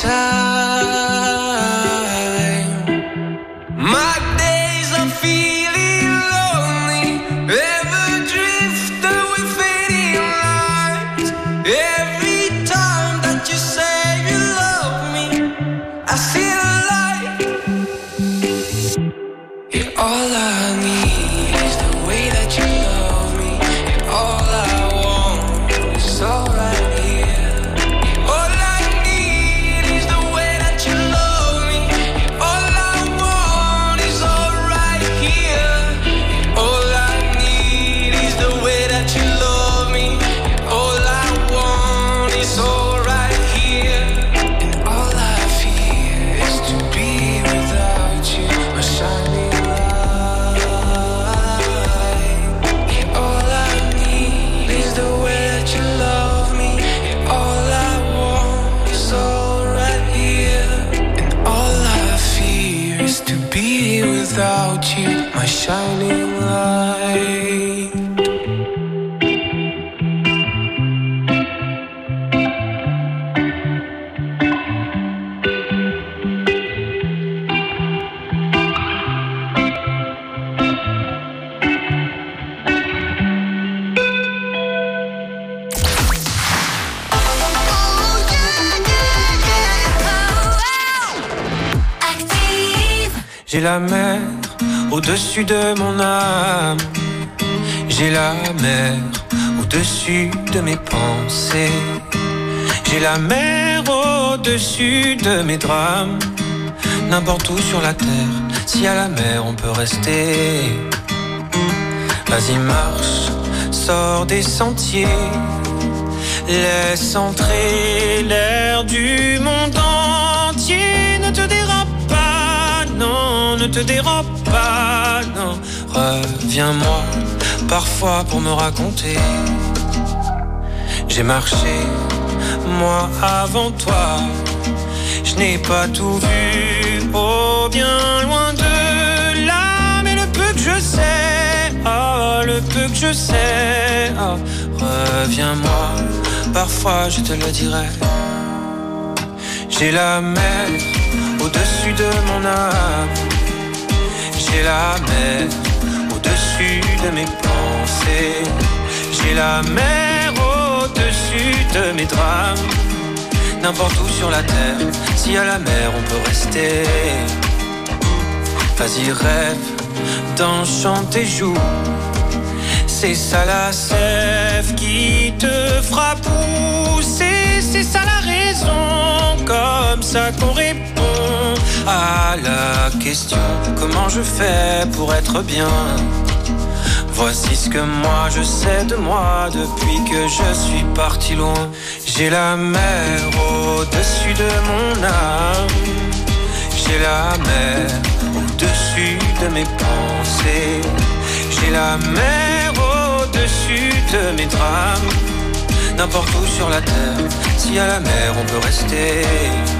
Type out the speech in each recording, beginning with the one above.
Time. J'ai la mer au-dessus de mon âme. J'ai la mer au-dessus de mes pensées. J'ai la mer au-dessus de mes drames. N'importe où sur la terre, si à la mer on peut rester. Vas-y, marche, sors des sentiers. Laisse entrer l'air du monde ne te dérobe pas, non. Reviens-moi parfois pour me raconter. J'ai marché, moi avant toi. Je n'ai pas tout vu, oh bien loin de là. Mais le peu que je sais, oh le peu que je sais, oh, reviens-moi. Parfois je te le dirai. J'ai la mer au-dessus de mon âme. J'ai la mer au-dessus de mes pensées. J'ai la mer au-dessus de mes drames. N'importe où sur la terre, si à la mer on peut rester. Vas-y, rêve d'un chant tes joues. C'est ça la sève qui te fera pousser. C'est ça la raison, comme ça qu'on répond à la question comment je fais pour être bien? Voici ce que moi je sais de moi depuis que je suis parti loin. J'ai la mer au-dessus de mon âme. J'ai la mer au-dessus de mes pensées. J'ai la mer au-dessus de mes drames. N'importe où sur la terre, si à la mer on peut rester.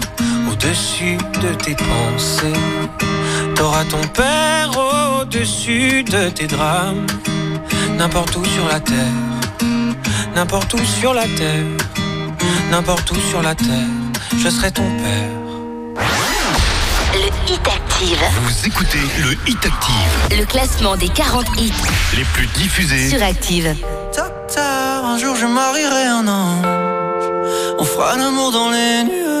au-dessus de tes pensées. T'auras ton père au-dessus de tes drames. N'importe où sur la terre, n'importe où sur la terre, n'importe où sur la terre, je serai ton père. Le Hit Active. Vous écoutez le Hit Active. Le classement des 40 hits Les plus diffusés. sur Active. Tard, un jour je marierai un ange. On fera l'amour dans les nuages.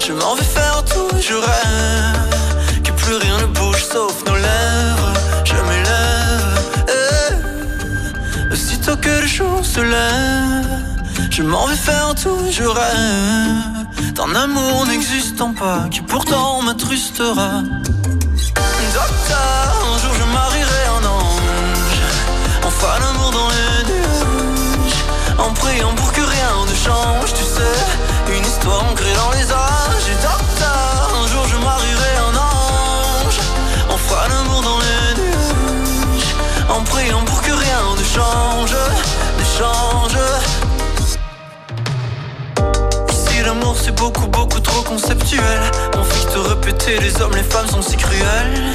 Je m'en vais faire tout, je rêve. Que plus rien ne bouge sauf nos lèvres. Je m'élève. eh. Aussitôt que le jour se lève, je m'en vais faire tout, je rêve. D'un amour n'existant pas, qui pourtant m'attrustera. Docteur, un jour je marierai un ange. Fera l'amour dans les nuages. En priant pour que rien ne change, tu sais. Ancrée dans les âges. Et un jour je marierai un ange. On fera l'amour dans les nuages. En priant pour que rien ne change, ne change. Ici l'amour c'est beaucoup beaucoup trop conceptuel On fait te répéter les hommes les femmes sont si cruels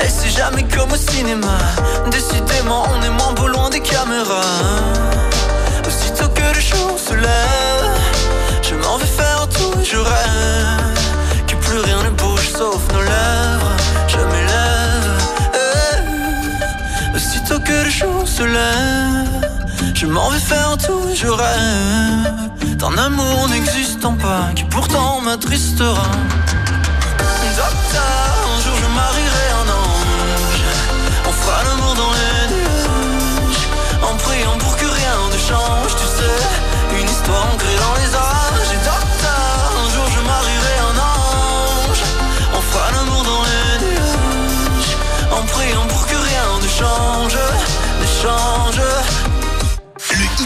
Et c'est jamais comme au cinéma Décidément on est moins beau loin des caméras Aussitôt que le jour se lève je rêve Que plus rien ne bouge sauf nos lèvres Je m'élève eh. Aussitôt que le jour se lève je m'en vais faire tout, je rêve d'un amour n'existant pas qui pourtant m'attristera. Docteur, un jour je marierai un ange. On fera l'amour dans les nuages. En priant pour que rien ne change, tu sais. Une histoire ancrée dans les âges. Change, ne change.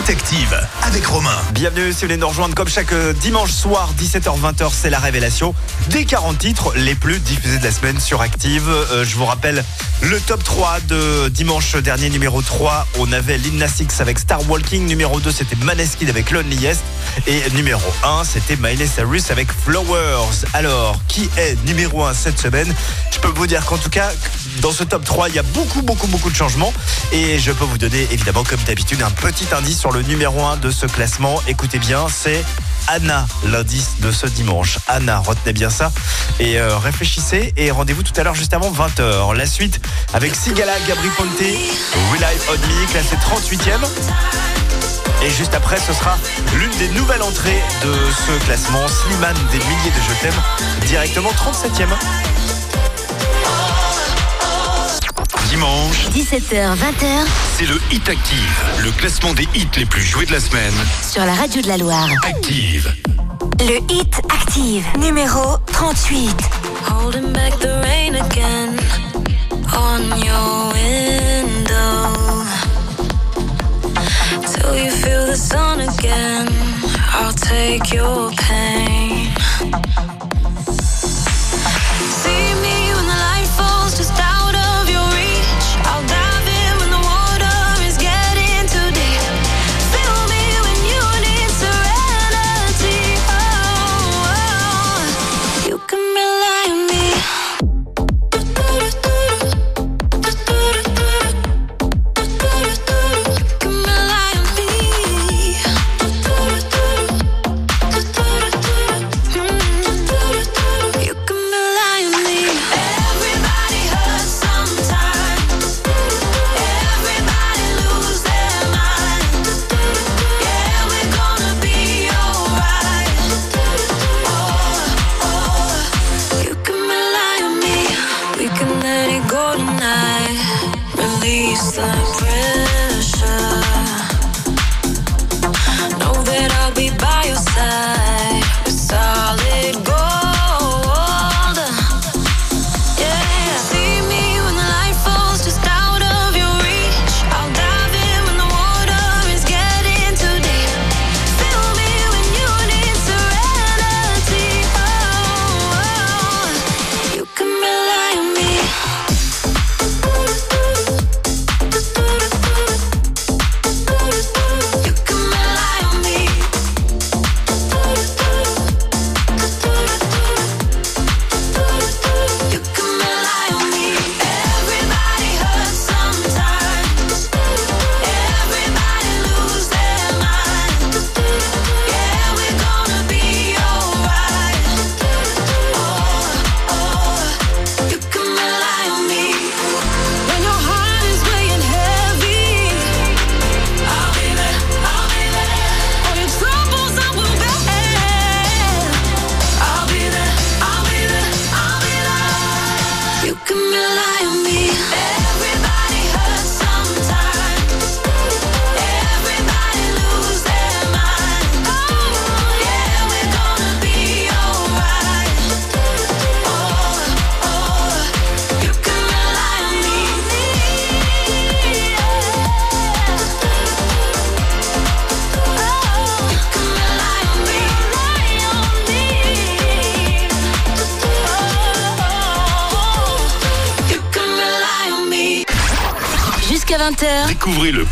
Active avec Romain. Bienvenue si vous voulez nous rejoindre comme chaque euh, dimanche soir 17h-20h c'est la révélation des 40 titres les plus diffusés de la semaine sur Active. Euh, je vous rappelle le top 3 de dimanche dernier numéro 3 on avait Lil avec Star Walking, numéro 2 c'était Maneskin avec Loneliest et numéro 1 c'était Miley Cyrus avec Flowers. Alors qui est numéro 1 cette semaine? Je peux vous dire qu'en tout cas dans ce top 3 il y a beaucoup beaucoup beaucoup de changements et je peux vous donner évidemment comme d'habitude un petit indice sur le numéro 1 de ce classement. Écoutez bien, c'est Anna, l'indice de ce dimanche. Anna, retenez bien ça et euh, réfléchissez et rendez-vous tout à l'heure juste avant 20h. La suite avec Sigala, Gabri Ponte, Rely on Me, classé 38e. Et juste après, ce sera l'une des nouvelles entrées de ce classement, Slimane des milliers de Je t'aime, directement 37e. Dimanche, 17h, 20h c'est le Hit Active. Le classement des hits les plus joués de la semaine. sur la radio de la Loire. Active. Le Hit Active, numéro 38. Holding back the rain again on your window. Till you feel the sun again. I'll take your pain.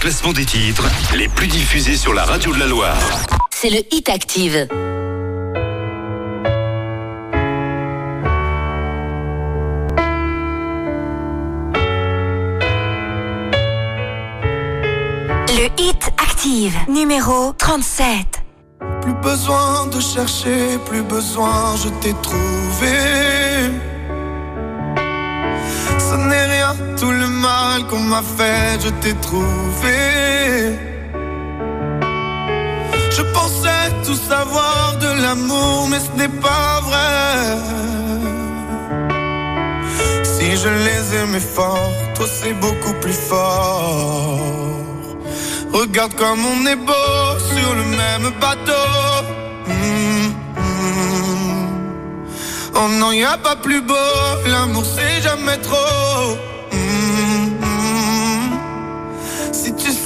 Classement des titres les plus diffusés sur la radio de la Loire. c'est le Hit Active. Le Hit Active, numéro 37. Plus besoin de chercher, plus besoin, je t'ai trouvé. M'a fait, je t'ai trouvé. Je pensais tout savoir de l'amour, mais ce n'est pas vrai. Si je les aimais fort, toi c'est beaucoup plus fort. Regarde comme on est beau sur le même bateau. Mm, mm. Oh non, y a pas plus beau, l'amour c'est jamais trop.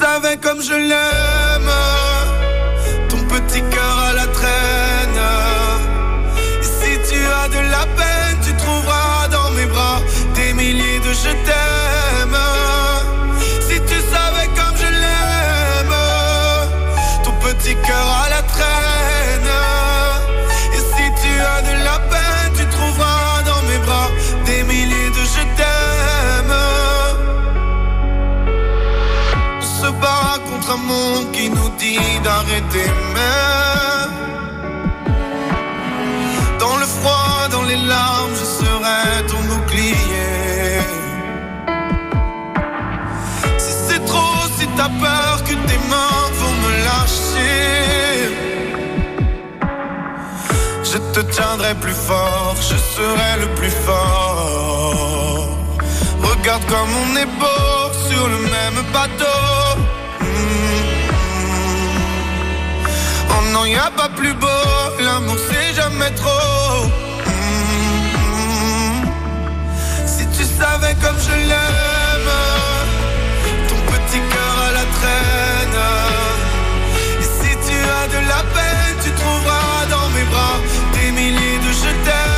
Savais comme je l'aime, ton petit cœur te tiendrai plus fort, je serai le plus fort. Regarde comme on est beau sur le même bateau. Mm. Oh non, y a pas plus beau, l'amour c'est jamais trop. Mm. Si tu savais comme je l'aime, ton petit cœur à la traîne. Et si tu as de la peine, tu trouveras dans mes bras je t'aime.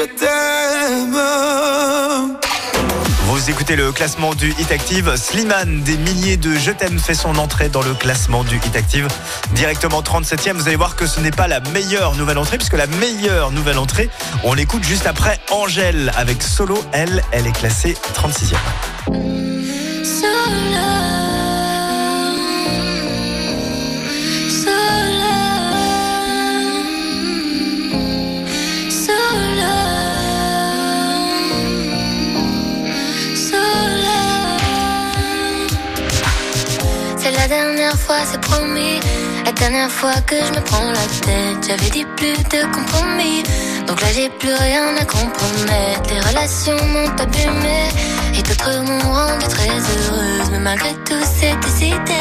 je t'aime. Vous écoutez le classement du Hit Active. Slimane, des milliers de Je t'aime, fait son entrée dans le classement du Hit Active. Directement 37e. Vous allez voir que ce n'est pas la meilleure nouvelle entrée, puisque la meilleure nouvelle entrée, on l'écoute juste après Angèle avec Solo. Elle, elle est classée 36e. Dernière fois, c'est promis. La dernière fois que je me prends la tête, j'avais dit plus de compromis. Donc là, j'ai plus rien à compromettre. Les relations m'ont abîmé et d'autres m'ont rendu très heureuse. Mais malgré tout, c'est décidé.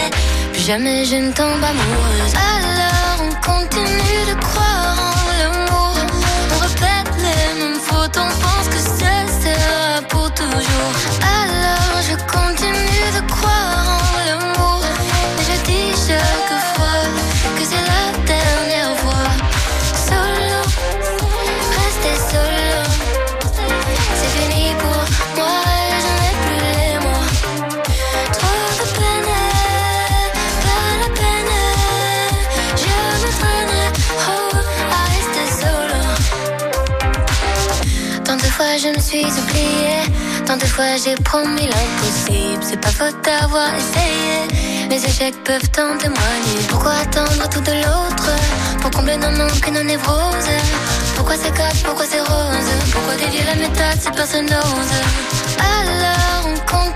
Plus jamais je ne tombe amoureuse. Alors, on continue de croire en l'amour. On répète les mêmes fautes, on pense que ça sera pour toujours. Alors, je me suis oubliée. Tant de fois j'ai promis l'impossible. C'est pas faute d'avoir essayé. Mes échecs peuvent en témoigner. Pourquoi attendre tout de l'autre? Pour combler nos manques et nos névroses? Pourquoi c'est casse, pourquoi c'est rose? Pourquoi dévier la méthode si personne n'ose? Alors on continue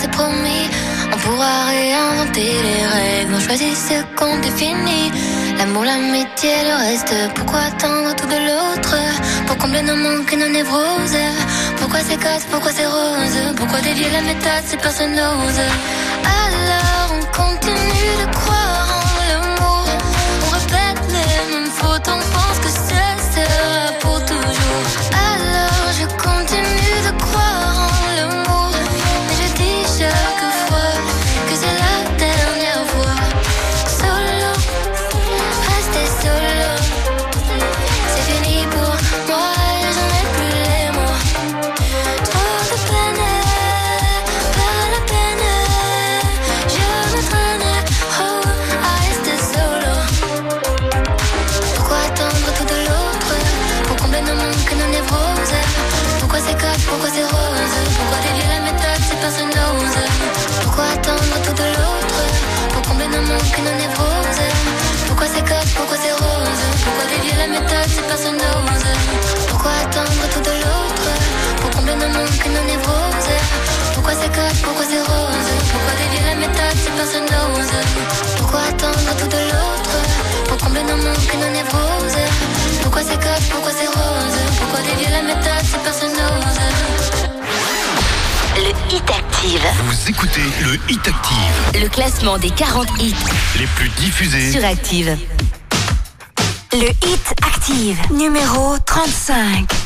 c'est promis, on pourra réinventer les règles. On choisit ce qu'on définit. L'amour, l'amitié, le reste. Pourquoi attendre tout de l'autre? Pour combler nos manques et nos névroses. Pourquoi c'est casse, pourquoi c'est rose? Pourquoi dévier la méthode si personne n'ose? Alors on continue de croire la méthode si personne n'ose Pourquoi attendre tout de l'autre Pour combler nos manques et nos névroses? Pourquoi c'est casse, pourquoi c'est rose? Pourquoi dévier la méthode si personne n'ose Pourquoi attendre tout de l'autre Pour combler nos manques et nos névroses? Pourquoi c'est casse, pourquoi c'est rose? Pourquoi dévier la méthode si personne n'ose Le Hit Active. Vous écoutez le Hit Active, Le classement des 40 hits les plus diffusés. sur Active. Le Hit Active, numéro 35.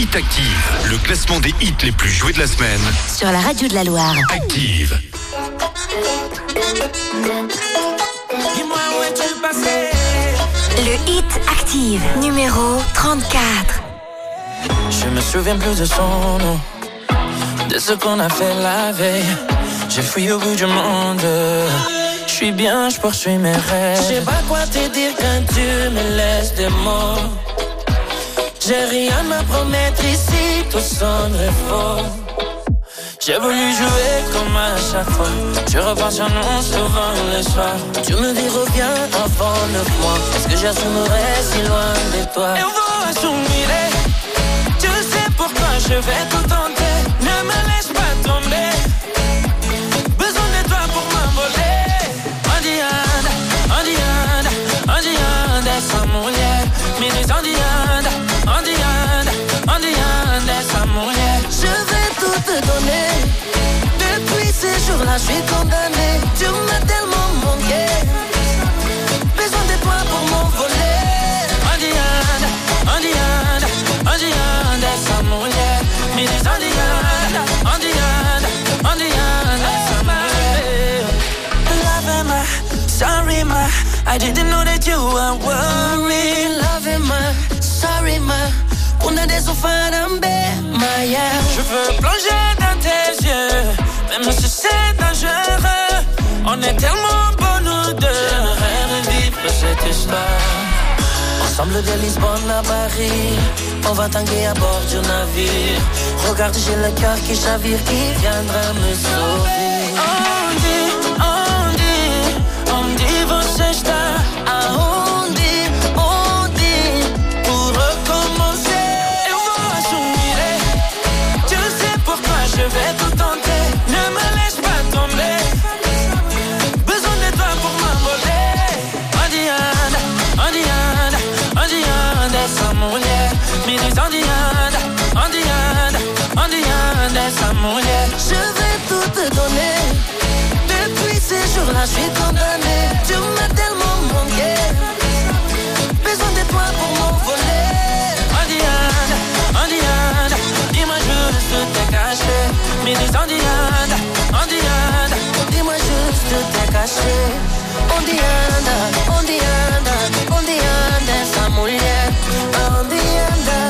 Hit Active, le classement des hits les plus joués de la semaine. sur la radio de la Loire. Active. Dis-moi où es-tu passé? Le Hit Active, numéro 34. Je me souviens plus de son nom, de ce qu'on a fait la veille. J'ai fui au bout du monde. Je suis bien, je poursuis mes rêves. Je sais pas quoi te dire quand tu me laisses des mots. J'ai rien à promettre ici, tout sonnerait faux. J'ai voulu jouer comme à chaque fois. Je repense à nous souvent le soir. Tu me dis reviens avant neuf mois. Est-ce que j'assumerai si loin de toi? Et on va assumer. Tu sais pourquoi je vais tout tenter. Ne me laisse pas tomber. Besoin de toi pour m'envoler. Andianda, Andianda, essa mulher me diz Andianda, Je vais tout te donner. Depuis ces jours-là, je suis condamné. Tu m'as tellement manqué. Besoin de toi pour m'envoler. Andianda, Andianda, Andianda, essa mulher me diz Andianda, Andianda, Andianda, essa mulher. Love ma, sorry ma, I didn't know that you were worried. Love ma, sorry ma. Una de esos farambe, Maya. Je veux plonger dans tes yeux, même si c'est dangereux. On est tellement beaux nous deux. J'aimerais revivre cette histoire. Ensemble de Lisbonne à Paris, on va tanguer à bord du navire. Regarde, j'ai le cœur qui chavire, qui viendra me sauver. On Andianda, essa mulher. je vais tout te donner. Depuis ces jours-là, je suis condamné. Tu m'as tellement manqué. Besoin de toi pour m'envoler. Andianda, Andianda, dis-moi juste t'es caché. Me diz Andianda, Andianda. Dis-moi juste t'es caché. Anda, onde anda essa mulher? Dis-moi,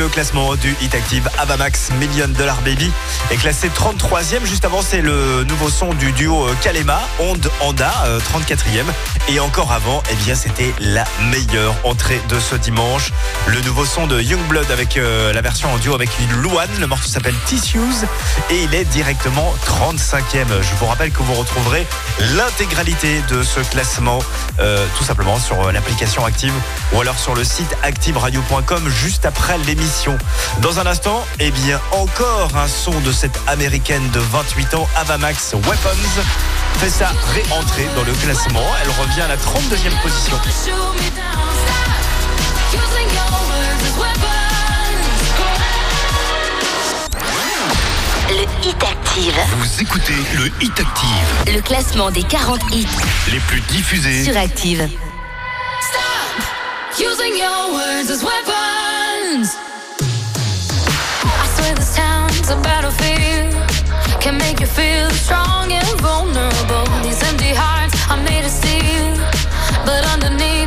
Le classement du Hit Active Avamax Million Dollar Baby est classé 33e. Juste avant, c'est le nouveau son du duo euh, Kalema, Onde Anda, euh, 34e. Et encore avant, eh bien, c'était la meilleure entrée de ce dimanche. Le nouveau son de Youngblood avec euh, la version en duo avec Luan. Le morceau s'appelle Tissues et il est directement 35e. Je vous rappelle que vous retrouverez l'intégralité de ce classement euh, tout simplement sur euh, l'application Active ou alors sur le site activeradio.com juste après l'émission. Dans un instant, eh bien encore un son de cette américaine de 28 ans, Avamax Weapons, fait sa réentrée dans le classement. Elle revient à la 32e position. Le Hit Active. Vous écoutez le Hit Active, Le classement des 40 hits les plus diffusés. sur Active. Using your words as weapons. I swear this town's a battlefield. Can make you feel strong and vulnerable. These empty hearts are made of steel. But underneath,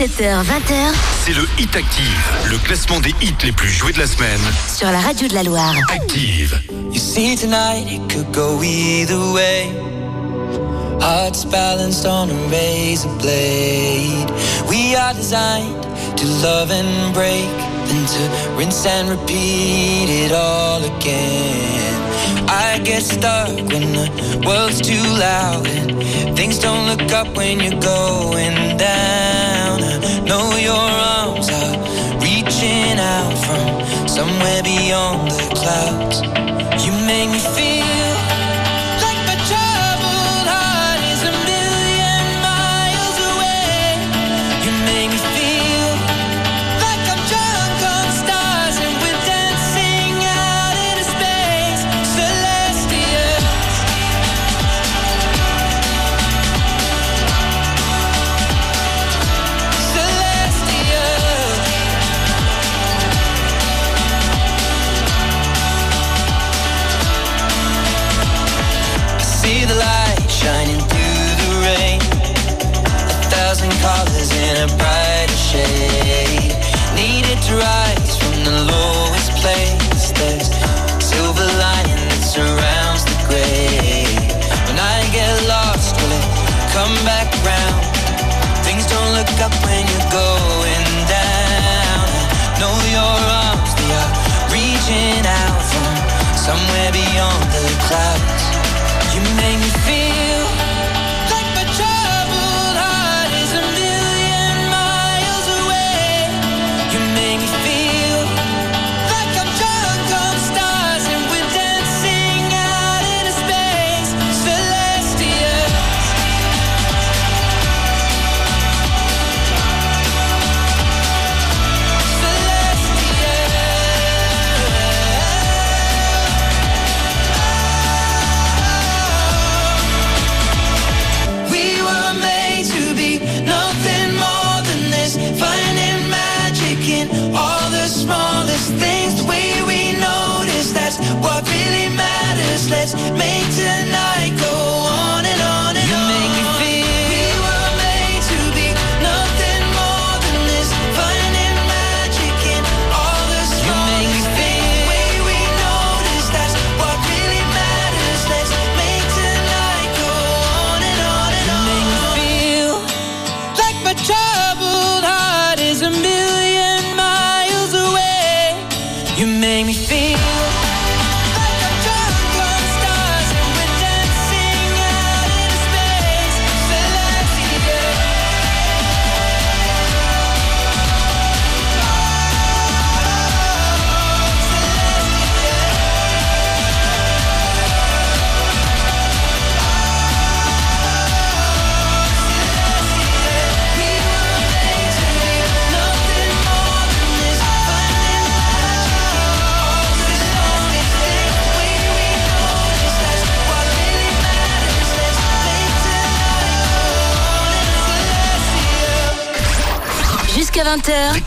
17h-20h, c'est le Hit Active, le classement des hits les plus joués de la semaine. Sur la radio de la Loire. Active. You see tonight, it could go either way. Hearts balanced on a razor blade. We are designed to love and break, then to rinse and repeat it all again. I get stuck when the world's too loud things don't look up when you're going down. Your arms are reaching out from somewhere beyond the clouds. Somewhere beyond the clouds. You make me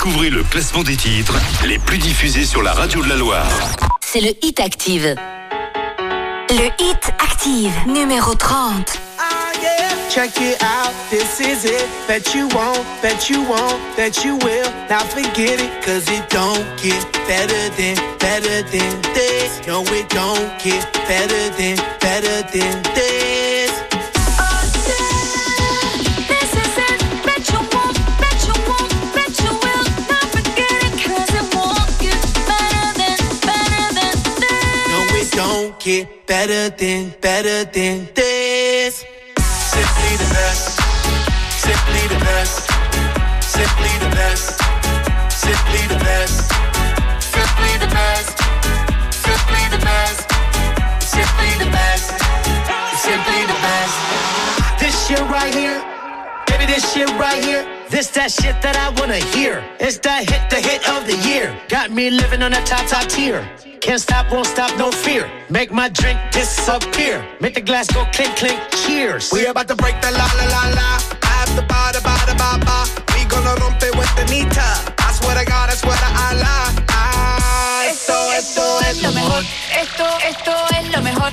Découvrez le classement des titres les plus diffusés sur la radio de la Loire. c'est le Hit Active. Le Hit Active, numéro 30. Ah, yeah. Check it out, this is it. Bet you won't, bet you won't, bet you will. Now forget it, cause it don't get better than, better than this. No, it don't get better than, better than this. Get better than, better than this. Simply the best, this shit right here. This that shit that I wanna hear. It's that hit, the hit of the year. Got me living on a top, top tier. Can't stop, won't stop, no fear. Make my drink disappear. Make the glass go clink, clink, cheers. We about to break the la la la la. After ba da ba da ba ba. We gonna rompe with the nita. I swear to God, I swear to Allah. Ah, esto, esto, esto es lo mejor. Esto, esto es lo mejor.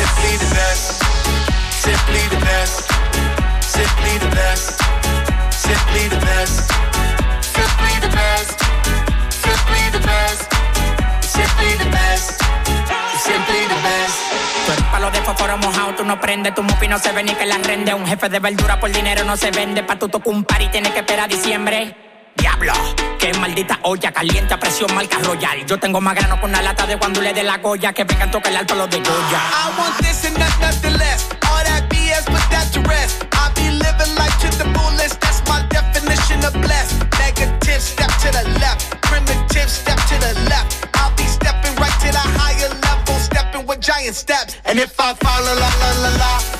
Simply the best, simply the best, simply the best, simply the best, simply the best, simply the best, simply the best. Tú eres palo de fósforo mojado, tú no prendes, tu mufi no se ve ni que la rende. Un jefe de verdura por dinero no se vende. Pa' tu tocar un par y tienes que esperar a diciembre. Diablo, qué maldita olla caliente a presión marca royal. Yo tengo más grano con una lata de guandule de la Goya que vengan toca el alto los de Goya. I want this and not nothing less. All that BS, put that to rest. I be living life to the fullest. That's my definition of blessed. Negative, step to the left. Primitive, step to the left. I'll be stepping right to the higher level, stepping with giant steps. And if I fall, la la la la,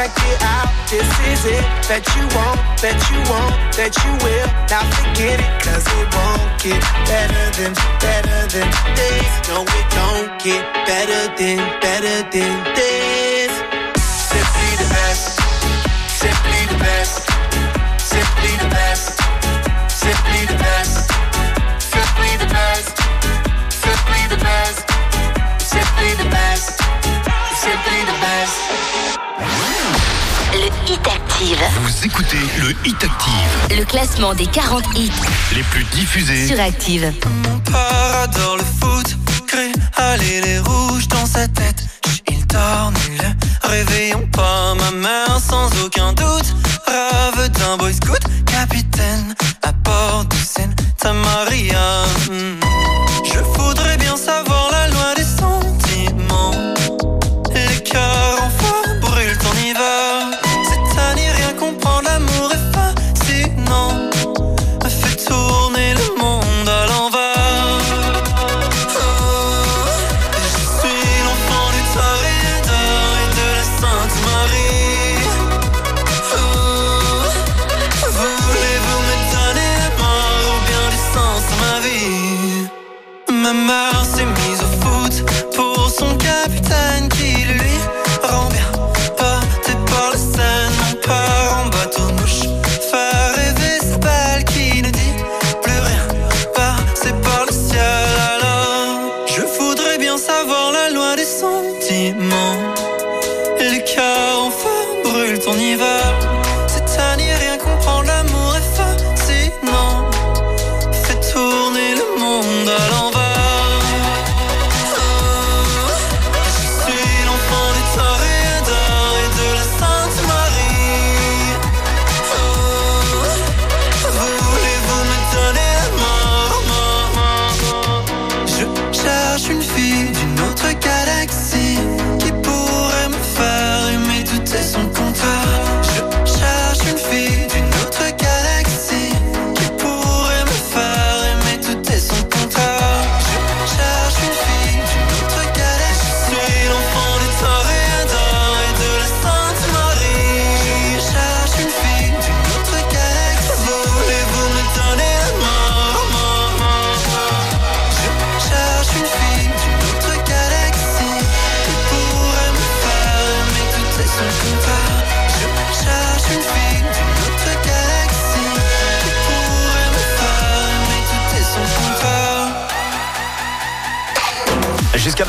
Check it out, this is it. Bet you won't, bet you won't, bet you will. Now forget it, cause it won't get better than, better than this. No, it don't get better than, better than this. Hit Active. Vous écoutez le Hit Active, Le classement des 40 hits les plus diffusés. sur Active. père adore le foot, crée aller les rouges dans sa tête. Il dort nul, réveillons pas ma mère sans aucun doute. Rave d'un boy scout, capitaine à bord de Santa Maria. Hmm. Je voudrais bien savoir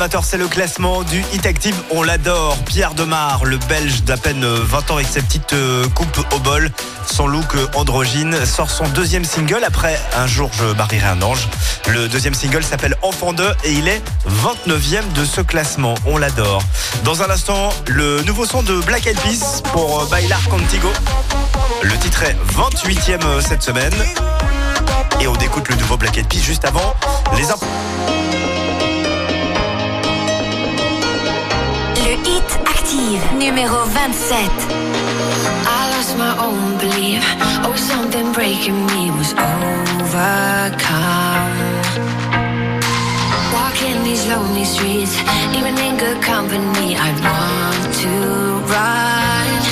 20h, c'est le classement du Hit Active. On l'adore. Pierre Demar, le belge d'à peine 20 ans avec sa petite euh, coupe au bol, son look euh, androgyne, sort son deuxième single après Un jour je marierai un ange. Le deuxième single s'appelle Enfant 2 et il est 29e de ce classement. On l'adore. Dans un instant, le nouveau son de Black Eyed pour euh, Bailar Contigo. Le titre est 28e euh, cette semaine. Et on écoute le nouveau Black Eyed Peas juste avant les infos. Active, numéro 27. I lost my own belief. Oh, something breaking me was overcome. Walking these lonely streets, even in good company, I want to run.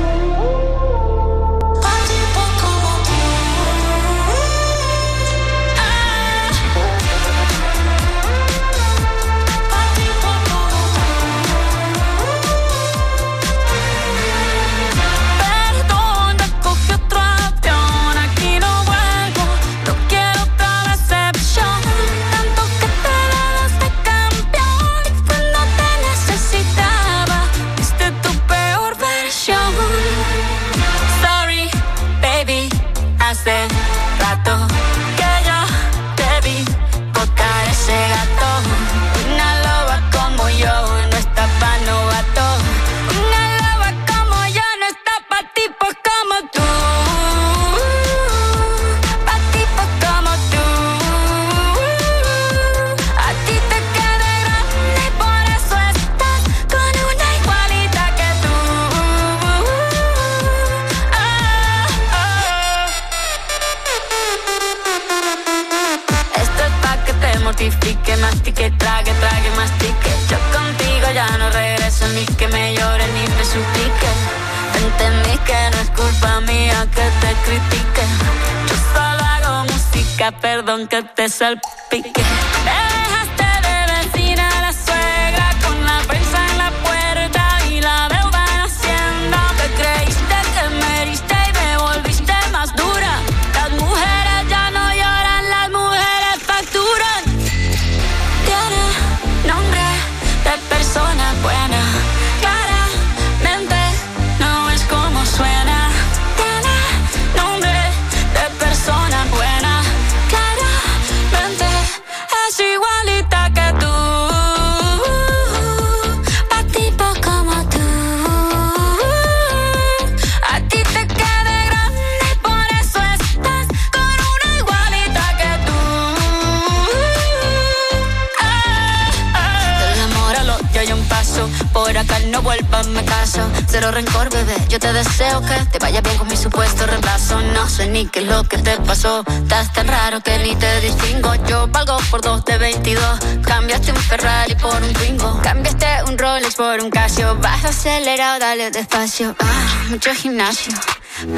Dale despacio. Ah, mucho gimnasio.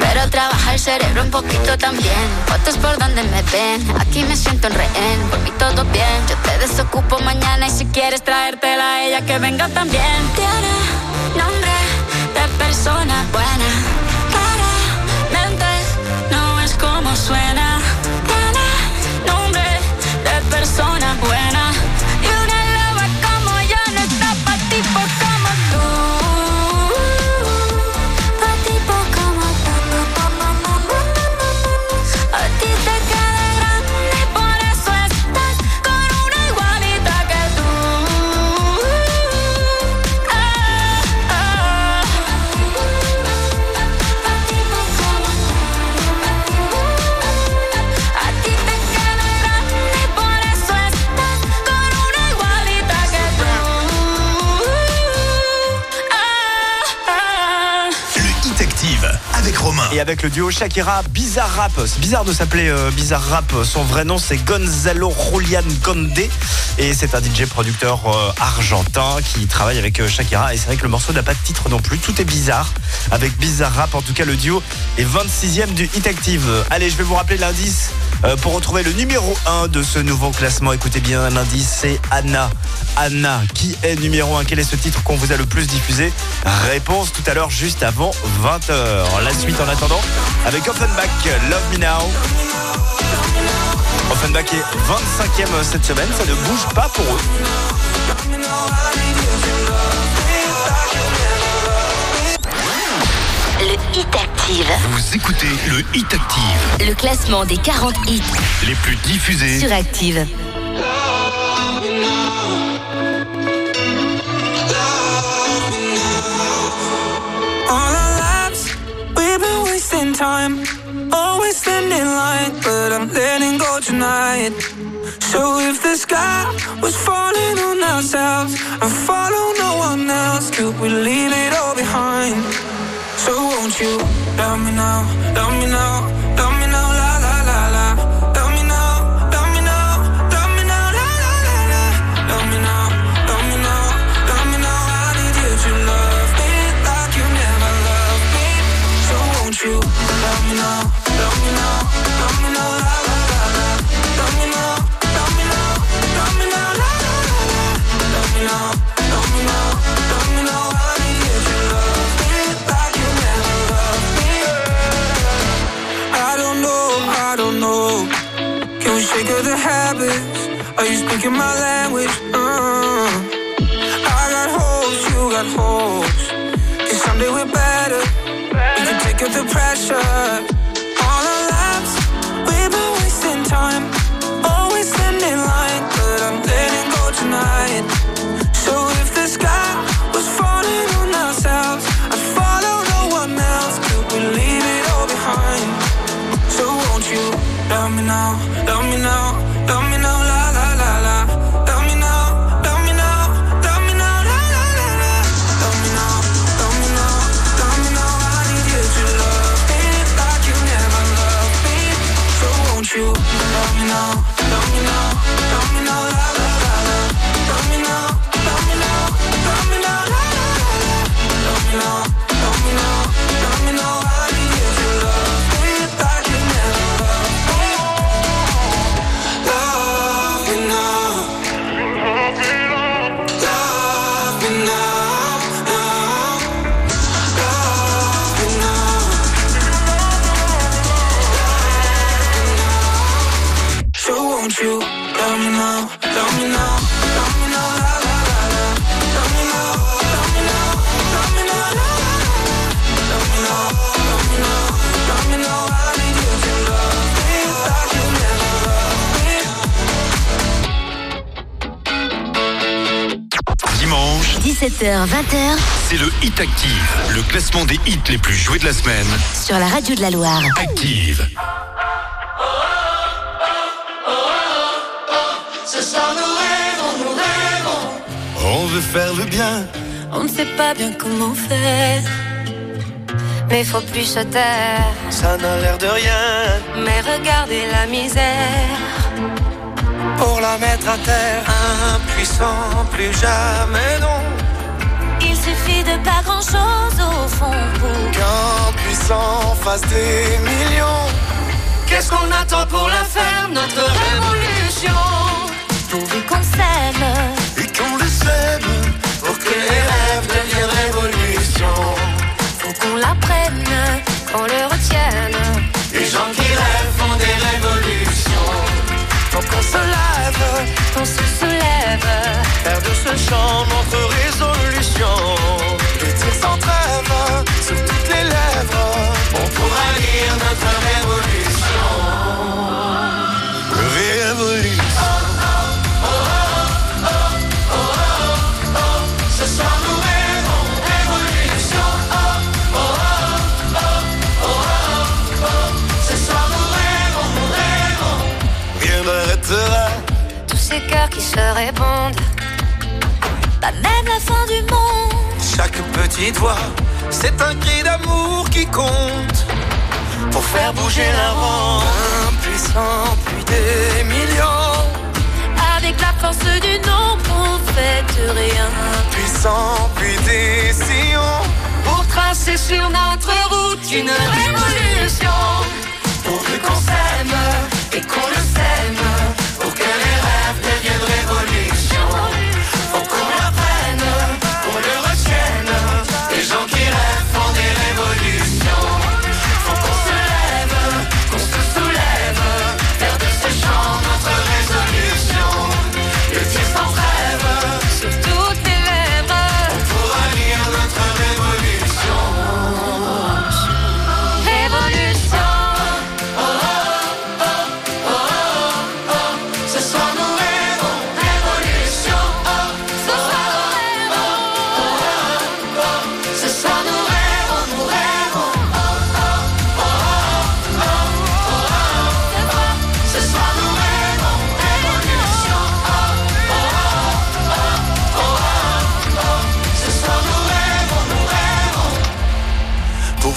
Pero trabaja el cerebro un poquito también. Fotos por donde me ven. Aquí me siento en rehén. Por mí todo bien. Yo te desocupo mañana y si quieres traértela a ella que venga también. Avec le duo Shakira Bizarre Rap. C'est bizarre de s'appeler euh, Bizarre Rap. Son vrai nom, c'est Gonzalo Julian Conde. Et c'est un DJ producteur euh, argentin qui travaille avec euh, Shakira. Et c'est vrai que le morceau n'a pas de titre non plus. Tout est bizarre. Avec Bizarre Rap, en tout cas, le duo est 26e du Hit Active. Allez, je vais vous rappeler l'indice pour retrouver le numéro 1 de ce nouveau classement. Écoutez bien, l'indice, c'est Anna. Anna, qui est numéro 1 Quel est ce titre qu'on vous a le plus diffusé? Réponse tout à l'heure, juste avant 20h. La suite en attendant, avec Offenbach, Love Me Now. Offenbach est 25e cette semaine, ça ne bouge pas pour eux. Le Hit Active. Vous écoutez le Hit Active, Le classement des 40 hits les plus diffusés. sur Active. All our lives, we've been wasting time. Always standing line, but I'm letting go tonight. So if the sky was falling on ourselves and follow no one else, could we leave it all behind? So won't you love me now, love me now, my language? Uh, I got holes, you got holes. Cause someday we're better. We can take up the pressure. 17h, 20h c'est le Hit Active, le classement des hits les plus joués de la semaine. sur la radio de la Loire. Active. Ce soir nous rêvons, nous rêvons. On veut faire le bien, On ne sait pas bien comment faire. Mais faut plus se taire. ça n'a l'air de rien. Mais regardez la misère. Pour la mettre à terre, impuissant, plus jamais non. Il suffit de pas grand chose au fond pour Qu'un puissant fasse des millions. Qu'est-ce qu'on attend pour la faire, notre révolution? Pourvu qu'on s'aime. Et qu'on le sème pour que les rêves deviennent révolution. Faut qu'on l'apprenne, qu'on le retienne. Les gens qui rêvent font des révolutions. Faut qu'on se lève, Qu'on se soulève. faire de ce chant notre résolution. Le tir sans trêve toutes les lèvres. On pourra lire notre. Révolution. Cœurs qui se répondent. Pas même la fin du monde. Chaque petite voix, c'est un cri d'amour qui compte. Pour faire bouger la ronde. Impuissant, puis des millions. Avec la force du nombre, on fait de rien. Puissant, puis des sillons. Pour tracer sur notre route une révolution. Pourvu Qu'on s'aime et qu'on le sème. Pour que les rêves deviennent révolution. Faut qu'on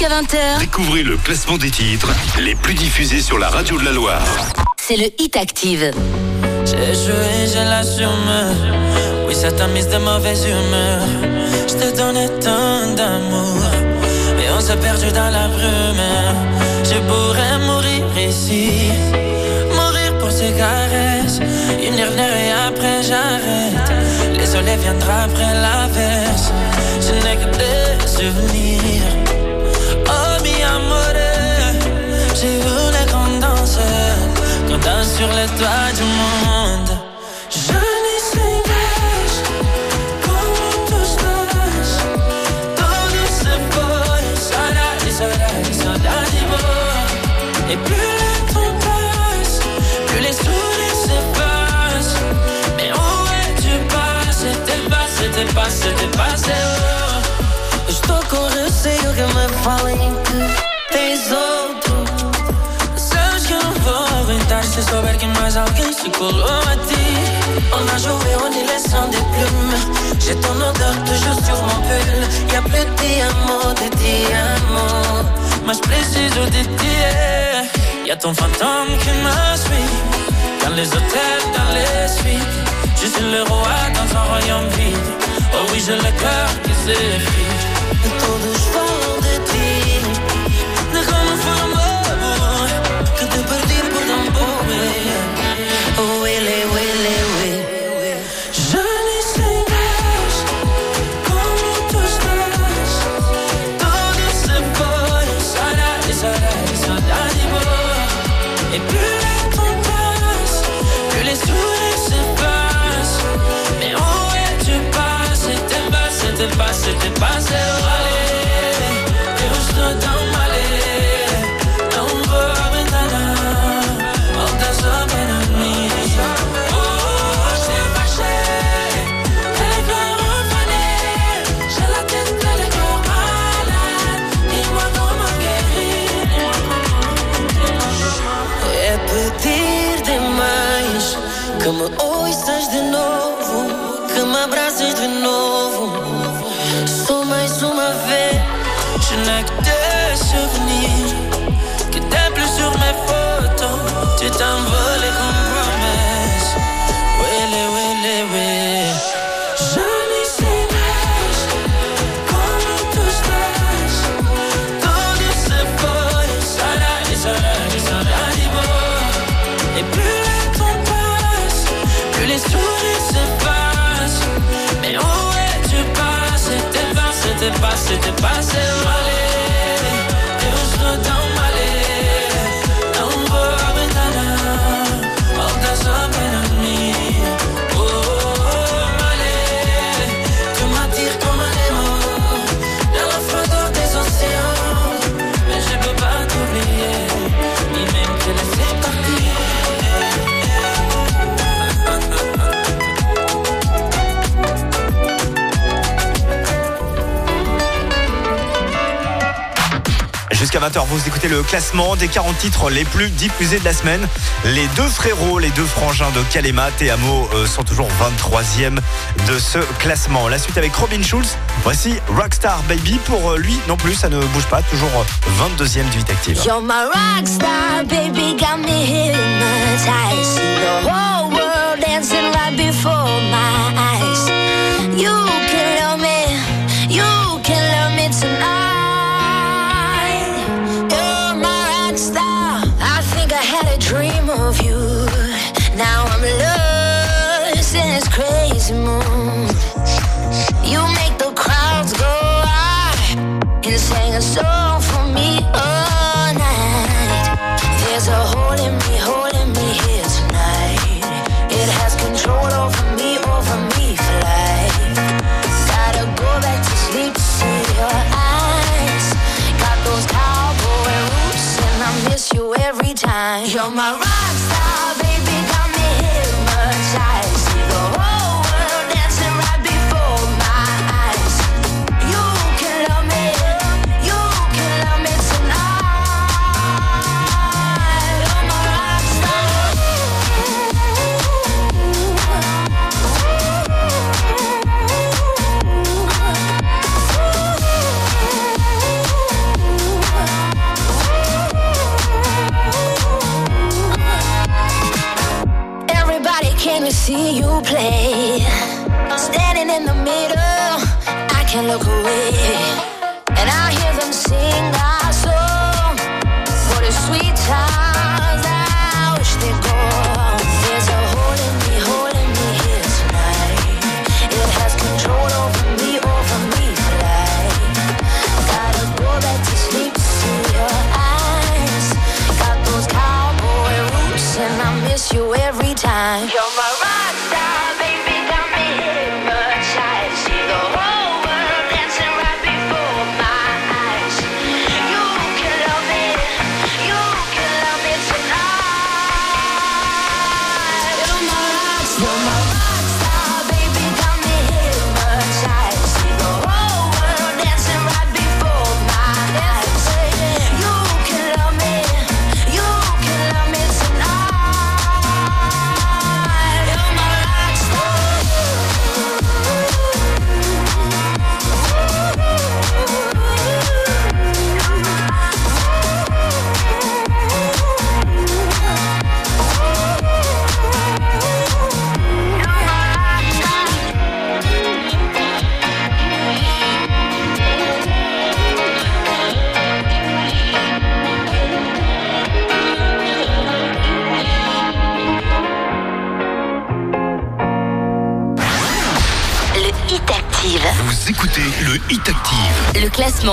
Jusqu'à 20h, Découvrez le classement des titres les plus diffusés sur la radio de la Loire. c'est le Hit Active. J'ai joué, j'ai l'assume. Oui, ça t'a mise de mauvaise humeur. Je te donnais tant d'amour. Et on s'est perdu dans la brume. Je pourrais mourir ici. Mourir pour ces caresses. Une dernière et après j'arrête. Les soleils viendra après l'averse. Je n'ai que des souvenirs. Se passe. Saudade, saudade, saudade de moi. Et plus le temps passe, plus les sourires s'effacent. Mais où es-tu passé? T'es passé, passé, passé. Oh. Estou com receio que me falem veux saber quién más alguien se coló a ti. On a joué, on est les sans des plumes. J'ai ton odeur toujours sur mon pull. Y'a plus de diamants, de diamants. Más preciso de ti. Y'a ton fantôme qui me suit. Dans les hôtels, dans les suites. Je suis le roi dans un royaume vide. Oh oui, j'ai le cœur qui s'effrite. Todos falam myself 20h. Vous écoutez le classement des 40 titres les plus diffusés de la semaine. Les deux frérots, les deux frangins de Kalema, Théamo euh, sont toujours 23e de ce classement. La suite avec Robin Schulz. Voici Rockstar Baby. Pour euh, lui, non plus, ça ne bouge pas. Toujours euh, 22e du 8 active. You're my rockstar, baby, got me. The whole world dancing right before my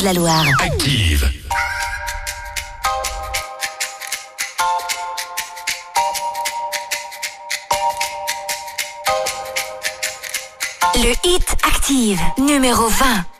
De la Loire. Active. Le hit active, numéro 20.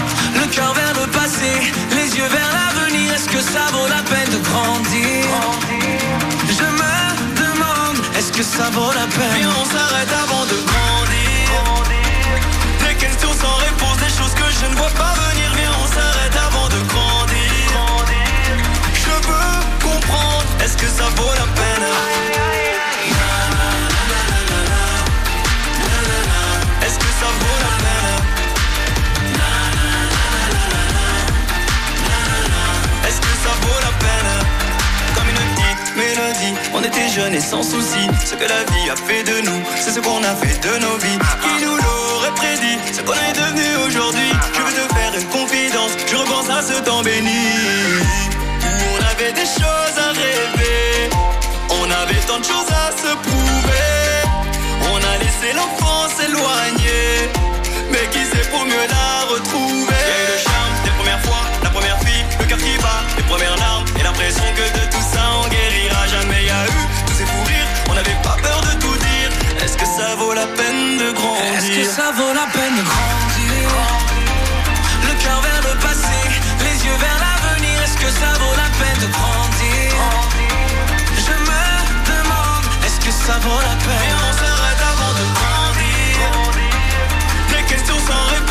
Le cœur vers le passé, les yeux vers l'avenir, est-ce que ça vaut la peine de grandir? Je me demande, est-ce que ça vaut la peine? Viens, on s'arrête avant de grandir. Des questions sans réponse, des choses que je ne vois pas venir. Viens, on s'arrête avant de grandir. Je veux comprendre, est-ce que ça vaut la peine? Comme une petite mélodie On était jeunes et sans souci Ce que la vie a fait de nous C'est ce qu'on a fait de nos vies. Qui nous l'aurait prédit Ce qu'on est devenu aujourd'hui? Je veux te faire une confidence Je repense à ce temps béni. Où on avait des choses à rêver On avait tant de choses à se prouver. On a laissé l'enfance s'éloigner Mais qui sait pour mieux la retrouver? Il y a eu le charme des premières fois La première fille, le cœur qui bat Les premières larmes l'impression que de tout ça on guérira. Jamais y a eu tous ces fous rires. On n'avait pas peur de tout dire. Est-ce que ça vaut la peine de grandir? Est-ce que ça vaut la peine de grandir? Le cœur vers le passé Les yeux vers l'avenir. Est-ce que ça vaut la peine de grandir? Je me demande Est-ce que ça vaut la peine? Et on s'arrête avant de grandir. Des questions sans réponse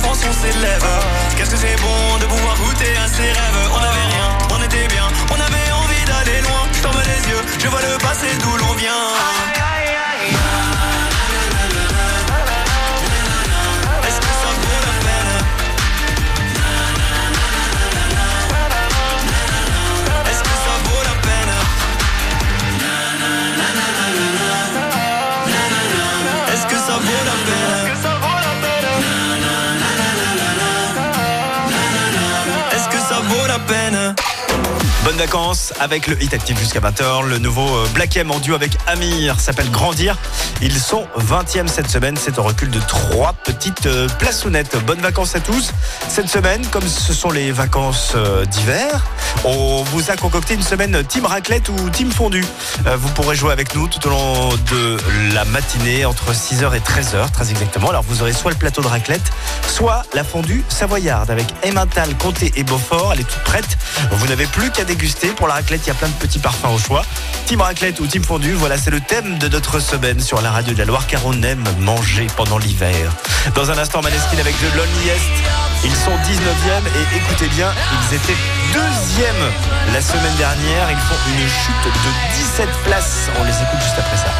Qu'est-ce que c'est bon de pouvoir goûter à ses rêves? On n'avait rien, on était bien, on avait envie d'aller loin. Je les yeux, je vois le passé d'où l'on vient. Vacances avec le Hit Active jusqu'à 20h. Le nouveau euh, Black M en duo avec Amir s'appelle Grandir. Ils sont 20e cette semaine. C'est un recul de trois petites euh, plaçonnettes. Bonnes vacances à tous. Cette semaine, comme ce sont les vacances euh, d'hiver, on vous a concocté une semaine team raclette ou team fondue. Euh, Vous pourrez jouer avec nous tout au long de la matinée entre 6h et 13h, très exactement. Alors vous aurez soit le plateau de raclette, soit la fondue savoyarde avec Emmental, Comté et Beaufort. Elle est toute prête. Vous n'avez plus qu'à déguster. Pour la raclette, il y a plein de petits parfums au choix. Team raclette ou team fondue, voilà, c'est le thème de notre semaine sur la radio de la Loire car on aime manger pendant l'hiver. Dans un instant, Maneskin avec The Loneliest. Ils sont 19e et écoutez bien, ils étaient deuxième la semaine dernière. Ils font une chute de 17 places. On les écoute juste après ça.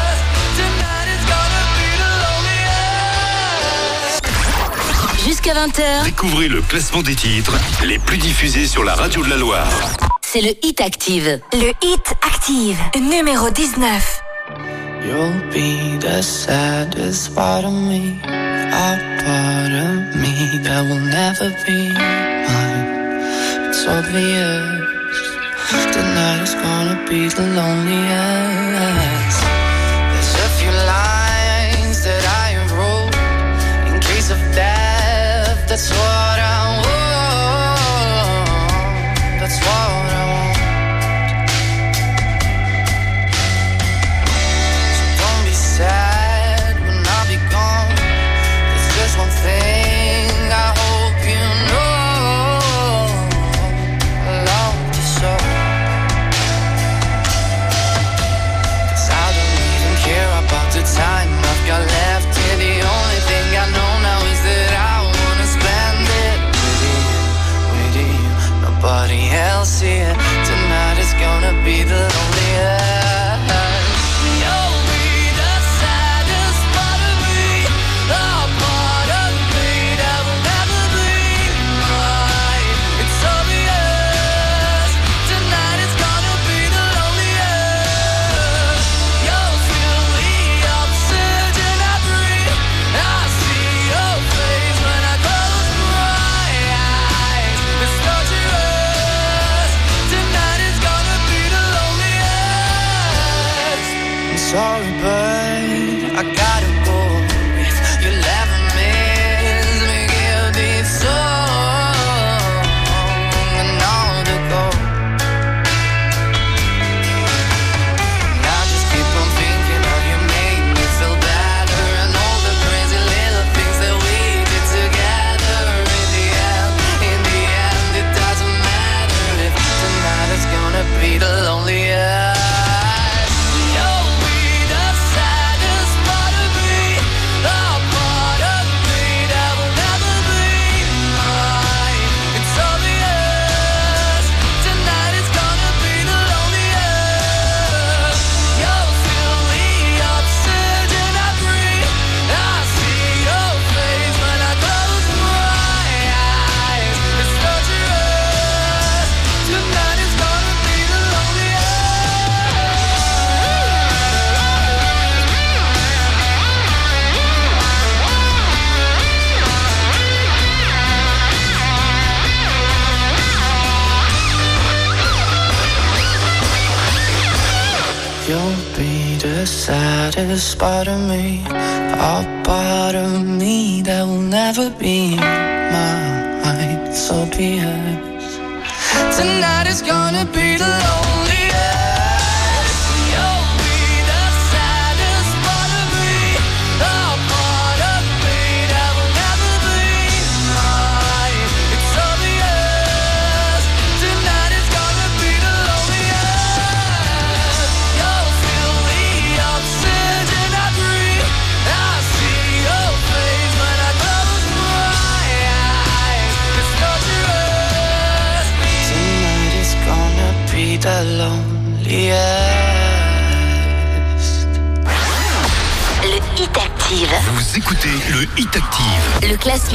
Jusqu'à 20h, Découvrez le classement des titres les plus diffusés sur la radio de la Loire. c'est le Hit Active. Le hit active, numéro 19. You'll be the saddest part of me, a part of me that will never be. Obvious tonight is gonna be the loneliest.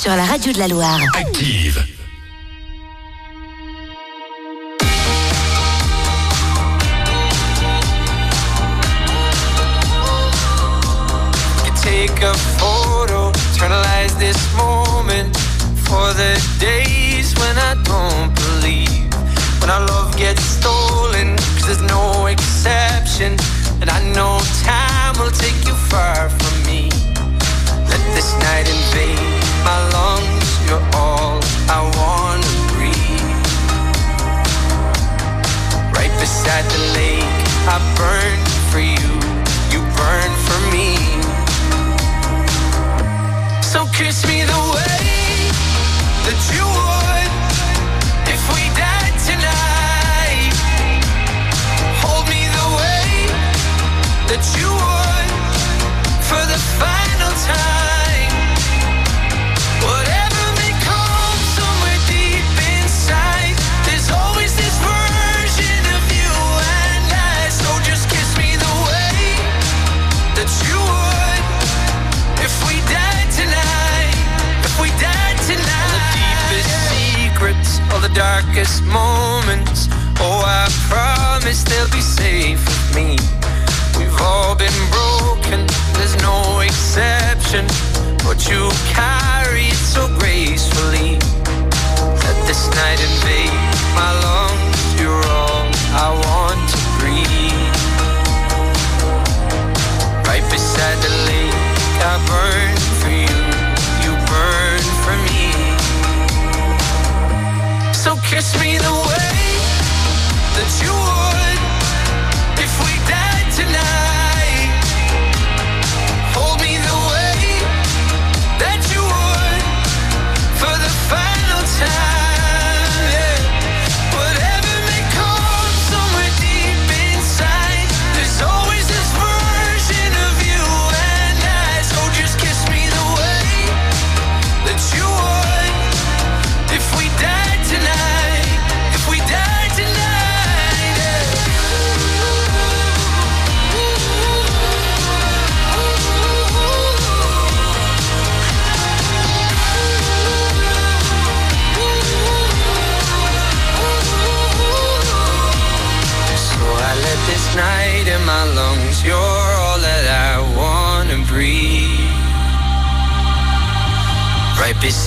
Sur la radio de la Loire. Active.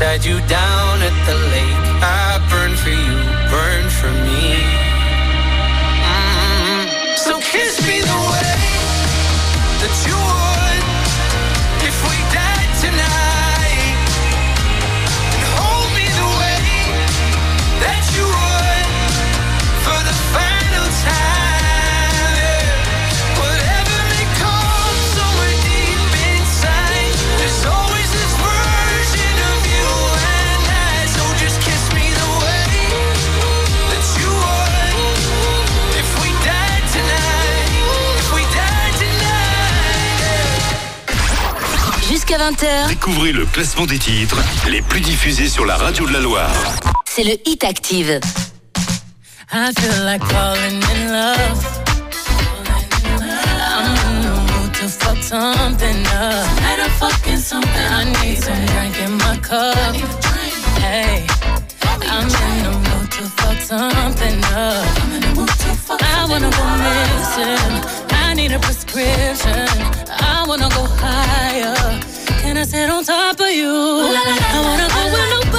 upside you down Découvrez le classement des titres les plus diffusés sur la radio de la Loire. C'est le Hit Active. I. I'm to I need some to fuck something up. I wanna go. I need a prescription. I wanna go higher and I sit on top of you. I wanna go with nobody.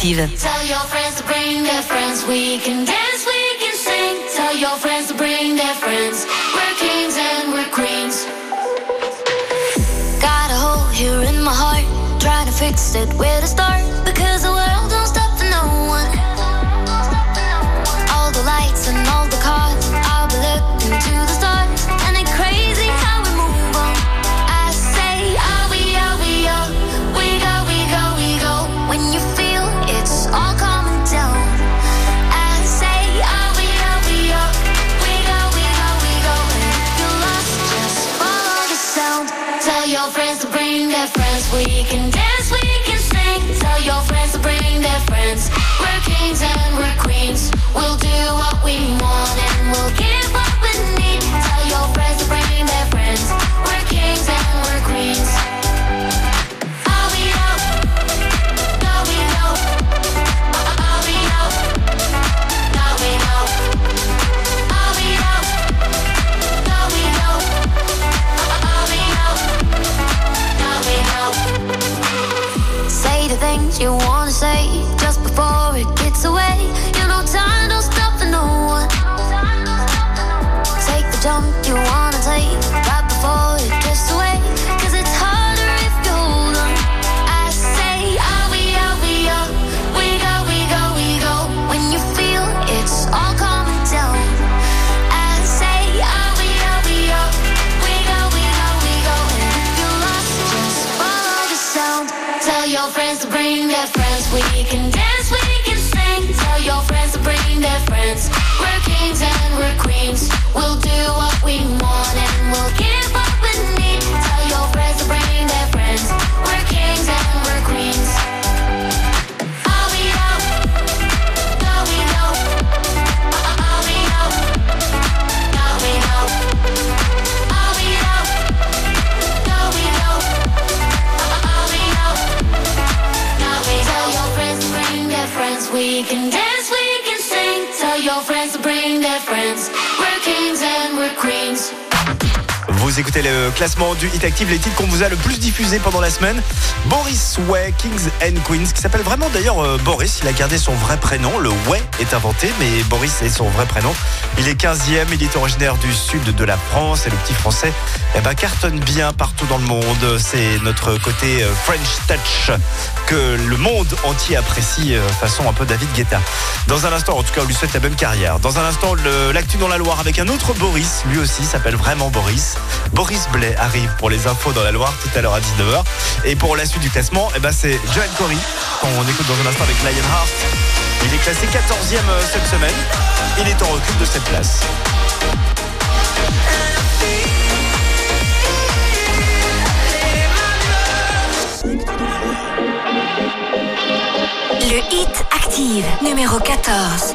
active. can dance. Écoutez le classement du Hit Active, les titres qu'on vous a le plus diffusés pendant la semaine. Boris Way, Kings and Queens, qui s'appelle vraiment d'ailleurs euh, Boris. Il a gardé son vrai prénom. Le Way est inventé, mais Boris est son vrai prénom. Il est 15e, il est originaire du sud de la France et le petit français eh ben, cartonne bien partout dans le monde. C'est notre côté euh, French Touch que le monde entier apprécie euh, façon un peu David Guetta. Dans un instant, en tout cas, on lui souhaite la même carrière. Dans un instant, l'actu dans la Loire avec un autre Boris. Lui aussi s'appelle vraiment Boris. Boris Blais arrive pour les infos dans la Loire tout à l'heure à 19h. Et pour la suite du classement, eh ben c'est Johan Corey qu'on écoute dans un instant avec Lionheart. Il est classé 14e euh, cette semaine. Il est en recul de cette place. Le hit active numéro 14.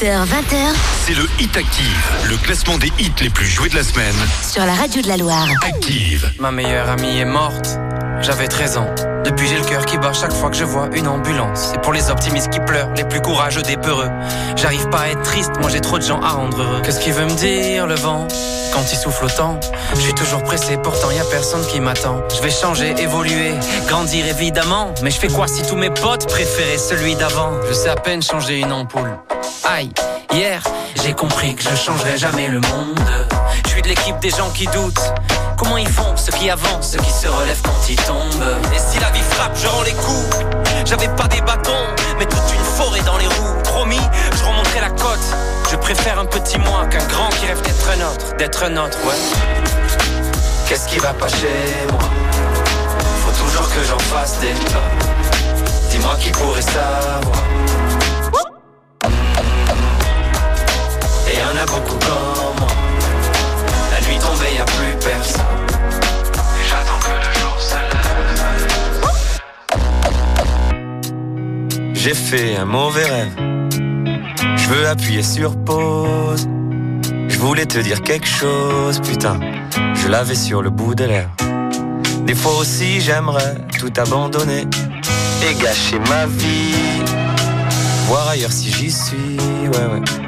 20h, c'est le Hit Active, le classement des hits les plus joués de la semaine. Sur la radio de la Loire. Active. Ma meilleure amie est morte, j'avais 13 ans. Depuis j'ai le cœur qui bat chaque fois que je vois une ambulance. C'est pour les optimistes qui pleurent, les plus courageux des peureux. J'arrive pas à être triste, moi j'ai trop de gens à rendre heureux. Qu'est-ce qu'il veut me dire le vent? Quand il souffle autant Je suis toujours pressé, pourtant y a personne qui m'attend. Je vais changer, évoluer, grandir évidemment. Mais je fais quoi si tous mes potes préféraient celui d'avant? Je sais à peine changer une ampoule. Aïe, hier j'ai compris que je changerai jamais le monde. Je suis de l'équipe des gens qui doutent. Comment ils font, ceux qui avancent, ceux qui se relèvent quand ils tombent? Et si la vie frappe, je rends les coups. J'avais pas des bâtons, mais toute une forêt dans les roues. Promis, je remonterai la côte. Je préfère un petit moi qu'un grand qui rêve d'être un autre D'être un autre, ouais. Qu'est-ce qui va pas chez moi? Faut toujours que j'en fasse des tonnes Dis-moi qui pourrait savoir en a beaucoup comme moi. La nuit tombée, y plus personne. J'attends que le jour se lève. J'ai fait un mauvais rêve. Je veux appuyer sur pause. Je voulais te dire quelque chose Putain, je l'avais sur le bout de l'air. Des fois aussi j'aimerais tout abandonner Et gâcher ma vie. Voir ailleurs si j'y suis Ouais ouais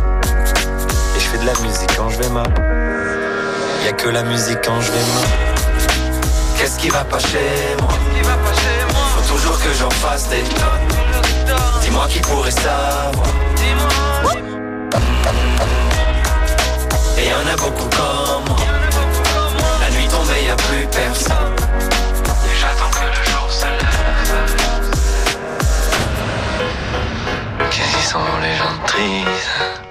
Fais de la musique quand je vais mal. Y a que la musique quand je vais mal. Qu'est-ce qui va pas chez moi? Faut toujours que j'en fasse des tonnes. Dis-moi qui pourrait savoir. Et y en a beaucoup comme moi. La nuit tombée, y a plus personne. J'attends que le jour se lève. Qu'est-ce qu'ils sont les gens tristes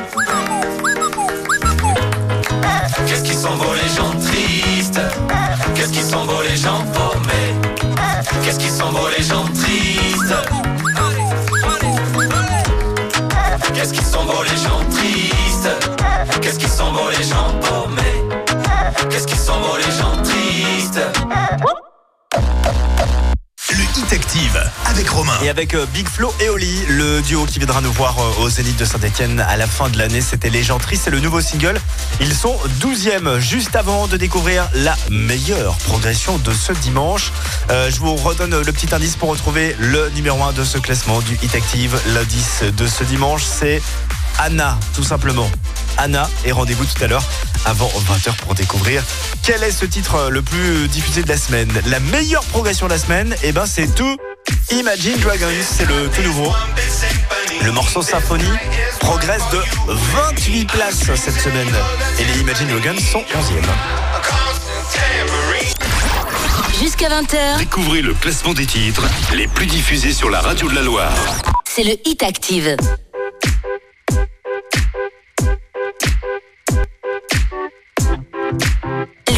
Et avec euh, Big Flo et Oli, le duo qui viendra nous voir euh, au Zénith de Saint-Etienne à la fin de l'année, c'était Légendrie, c'est le nouveau single. Ils sont 12e, juste avant de découvrir la meilleure progression de ce dimanche. Euh, je vous redonne le petit indice pour retrouver le numéro 1 de ce classement du Hit Active. L'indice de ce dimanche, c'est Anna, tout simplement. Anna, et rendez-vous tout à l'heure avant 20h pour découvrir quel est ce titre le plus diffusé de la semaine. La meilleure progression de la semaine, eh ben c'est tout Imagine Dragons, c'est le tout nouveau. Le morceau Symphonie progresse de 28 places cette semaine. Et les Imagine Dragons sont 11e. Jusqu'à 20h, Découvrez le classement des titres les plus diffusés sur la radio de la Loire. c'est le Hit Active.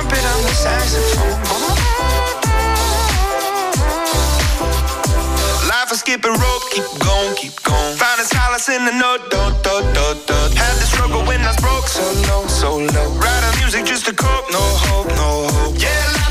trumpet on the saxophone. Life is skipping rope, keep going, keep going. Found a solace in the note, do, do, do, do. Had the struggle when I was broke, so low, so low. Writing music just to cope, no hope, no hope. Yeah,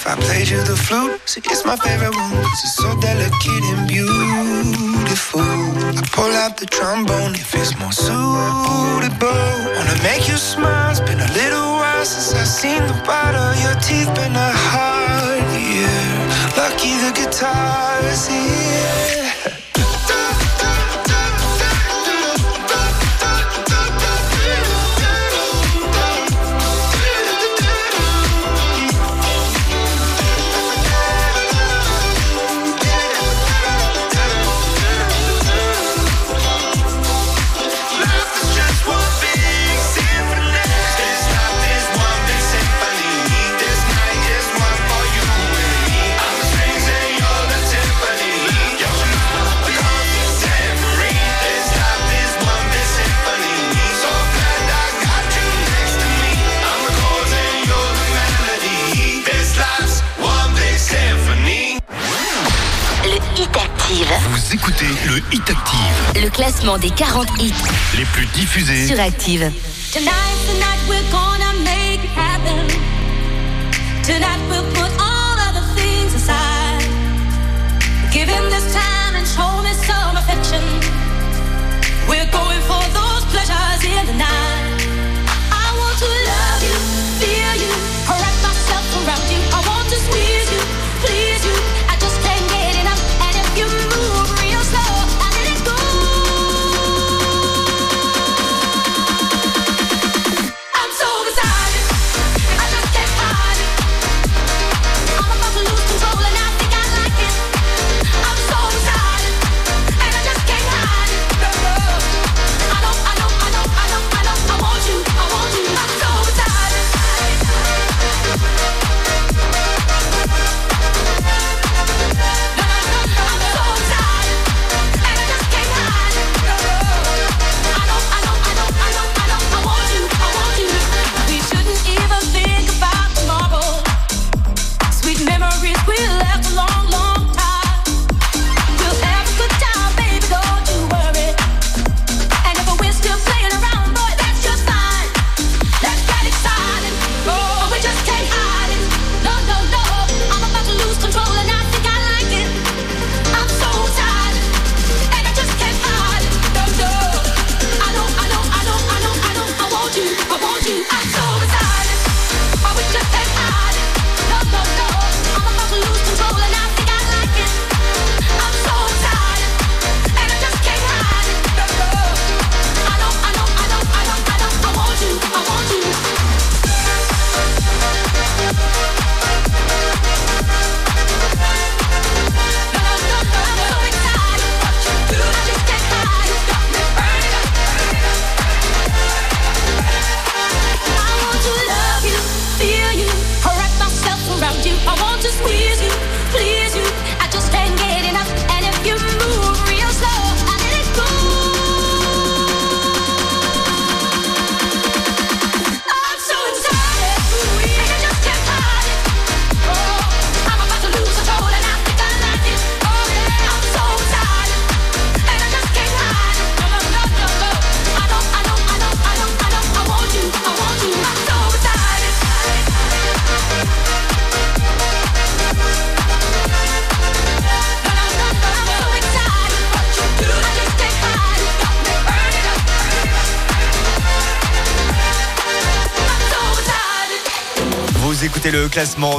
if I played you the flute? See, it's my favorite one. it's so delicate and beautiful. I pull out the trombone if it's more suitable. Wanna make you smile. It's been a little while since I've seen the of your teeth. Been a hard year. Lucky the guitar's here. Classement des 40 hits les plus diffusés sur Active. Tonight, tonight we're gonna make it happen. Tonight we'll put all other things aside. Give him this time and show me some affection. We're going for those pleasures in the night.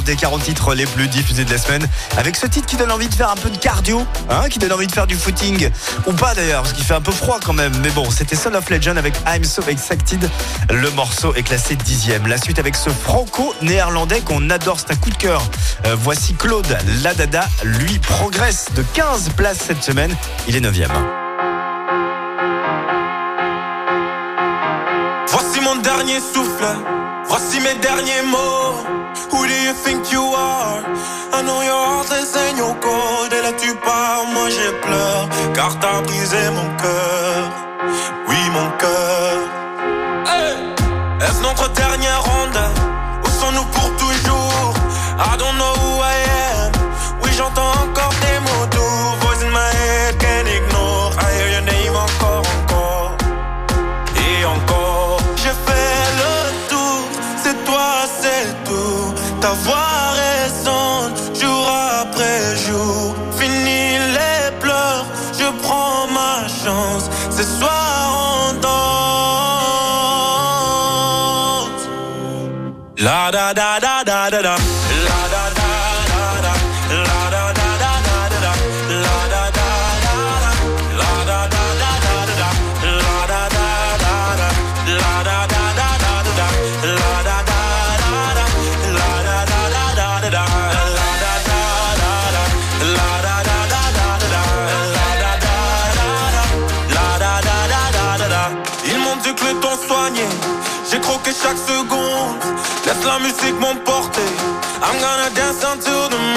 des 40 titres les plus diffusés de la semaine. Avec ce titre qui donne envie de faire un peu de cardio, hein, qui donne envie de faire du footing. Ou pas d'ailleurs, parce qu'il fait un peu froid quand même. Mais bon, c'était Son of Legend avec I'm So Excited. Le morceau est classé dixième. La suite avec ce franco-néerlandais qu'on adore, c'est un coup de cœur. Euh, voici Claude Ladada, lui progresse de 15 places cette semaine. Il est neuvième. Voici mon dernier souffle, voici mes derniers mots you think you are. I know you're heartless and you're code Et là tu pars, moi j'ai pleure Car t'as brisé mon cœur. da da da Laisse la musique m'emporter I'm gonna dance until the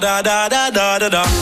da da da da da da.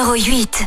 Numéro 8.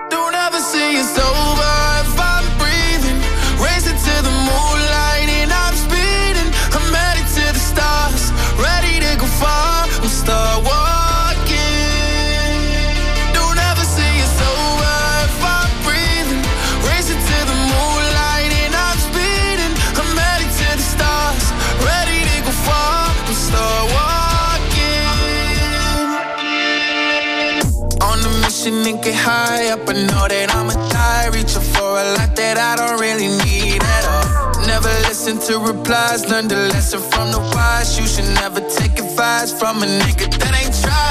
To replies. Learn the lesson from the wise. You should never take advice from a nigga that ain't tried.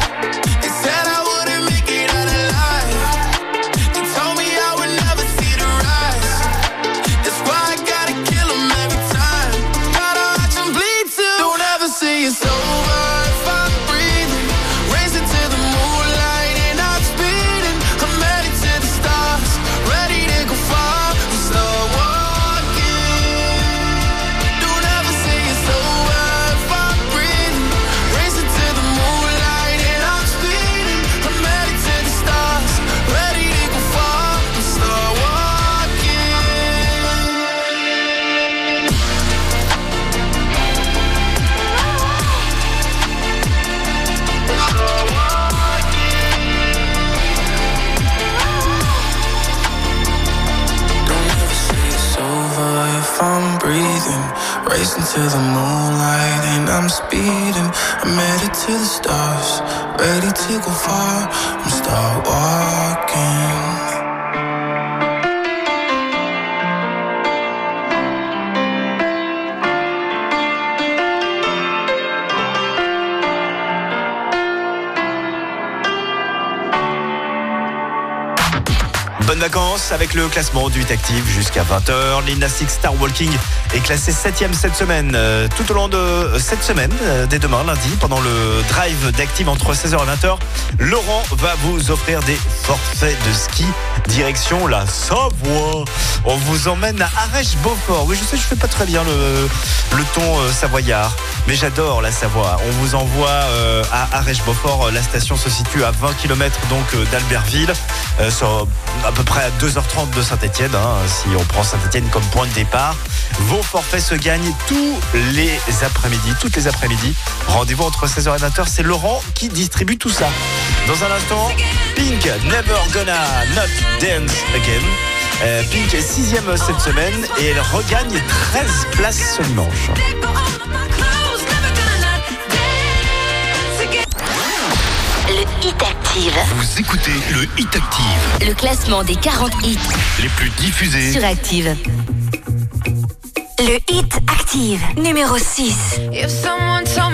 To the moonlight and I'm speeding. I'm headed to the stars, ready to go far. Avec le classement du 8 Active jusqu'à 20h. Lina Star Walking est classé 7ème cette semaine. Euh, tout au long de cette semaine, euh, dès demain, lundi, pendant le drive d'Active entre 16h et 20h, Laurent va vous offrir des forfaits de ski direction la Savoie. On vous emmène à Arèche-Beaufort. Oui, je sais, je fais pas très bien le, ton euh, savoyard, mais j'adore la Savoie. On vous envoie euh, à Arèche-Beaufort. La station se situe à 20 km donc euh, d'Albertville, à peu près à 2h30 de Saint-Etienne, si on prend Saint-Etienne comme point de départ. Vos forfaits se gagnent tous les après-midi, toutes les après-midi. Rendez-vous entre 16h et 20h. C'est Laurent qui distribue tout ça. Dans un instant, Pink, Never Gonna Not Dance Again. Euh, Pink est sixième cette semaine et elle regagne 13 places ce dimanche. Le Hit Active. Vous écoutez le Hit Active, Le classement des 40 hits les plus diffusés. sur Active. Le Hit Active, numéro 6. If someone told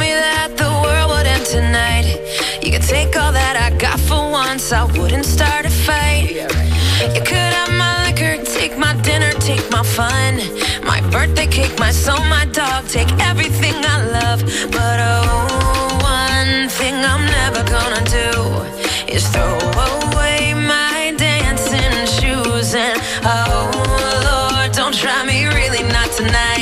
you could take all that I got for once, I wouldn't start a fight. You could have my liquor, take my dinner, take my fun, my birthday cake, my soul, my dog, take everything I love. But oh, one thing I'm never gonna do is throw away my dancing shoes. And oh, Lord, don't try me really not tonight.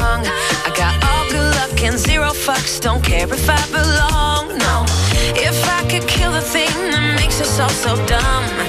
young. I got all good luck and zero fucks. Don't care if I belong. No, if I could kill the thing that makes us all so dumb.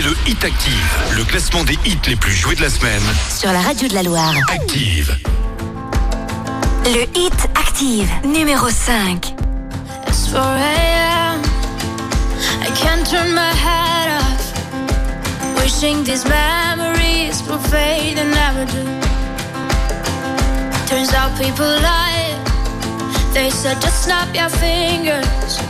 c'est le Hit Active, le classement des hits les plus joués de la semaine. Sur la radio de la Loire. Active. Le Hit Active, numéro 5. It's 4 a.m. I can't turn my head off. Wishing these memories will fade and never do. Turns out people lie. They said just snap your fingers.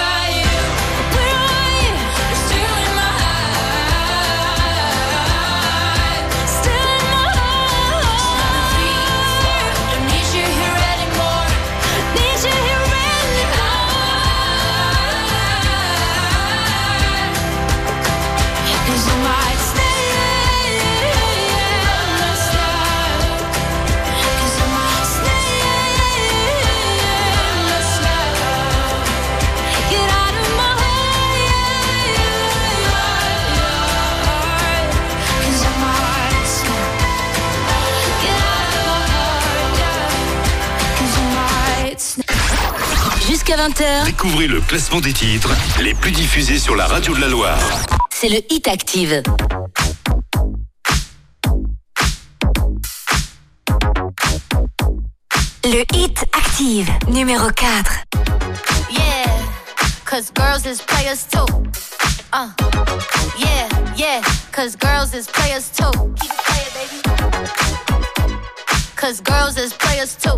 jusqu'à 20h. Découvrez le classement des titres les plus diffusés sur la radio de la Loire. C'est le Hit Active. Le Hit Active, numéro 4. Yeah, cause girls is players too. Uh, yeah, yeah, cause girls is players too. Keep it playing, baby. Cause girls is players too.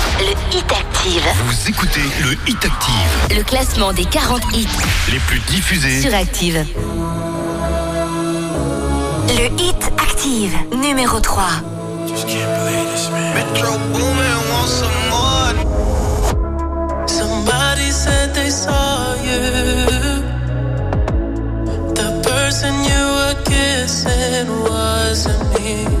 Le Hit Active, Vous écoutez le Hit Active, le classement des 40 hits les plus diffusés sur Active. Le Hit Active, numéro 3. Metro Boomin wants some more. Somebody said they saw you. The person you were kissing wasn't me.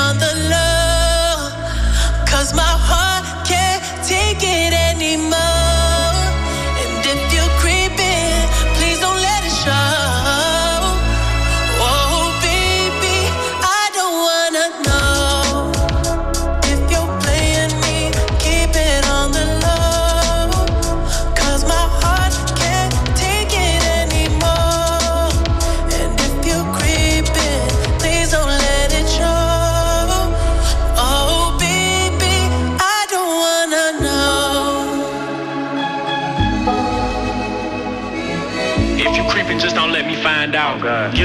Keep it on the low. Cause my heart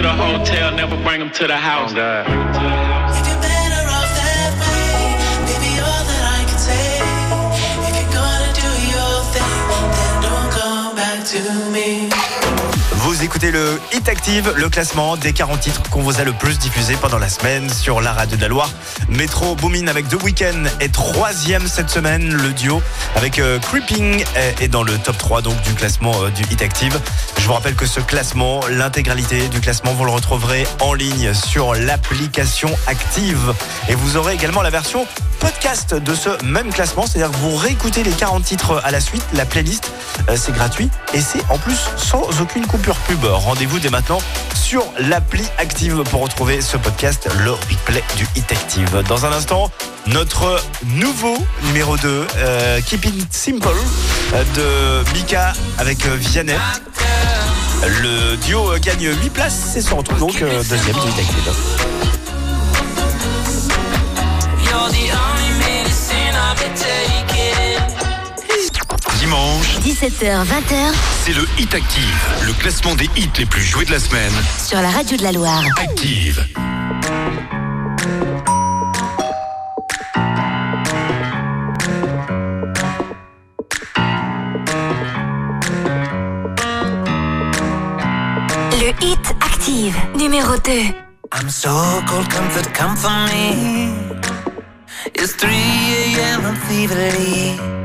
out. Get a hotel, never bring them to the house. If you're Vous écoutez le Hit Active, le classement des 40 titres qu'on vous a le plus diffusé pendant la semaine sur la radio de la. Métro Boomin avec The Weeknd est troisième cette semaine. Le duo avec euh, Creeping est, est dans le top 3 donc du classement euh, du Hit Active. Je vous rappelle que ce classement, l'intégralité du classement, vous le retrouverez en ligne sur l'application Active. Et vous aurez également la version podcast de ce même classement, c'est-à-dire que vous réécoutez les 40 titres à la suite, la playlist, euh, c'est gratuit et c'est en plus sans aucune coupure Rendez-vous dès maintenant sur l'appli Active pour retrouver ce podcast, le replay du Hit Active. Dans un instant, notre nouveau numéro 2, euh, Keep It Simple, euh, de Mika avec euh, Vianney. Le duo euh, gagne 8 places et se retrouve donc deuxième du Hit Active. Dimanche, 17h, 20h c'est le Hit Active, le classement des hits les plus joués de la semaine. sur la radio de la Loire. Active. Le hit active, numéro 2. I'm so cold, comfort, come for me. It's 3 a.m. I'm feverly.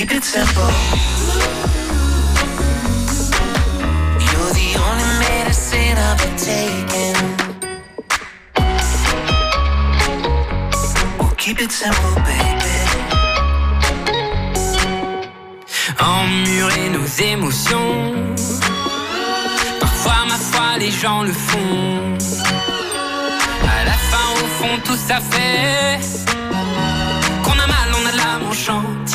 Keep it simple. You're the only medicine I've been taking. We'll keep it simple, baby. Emmurer nos émotions Parfois ma foi les gens le font À la fin au fond tout ça fait Qu'on a mal on a l'âme en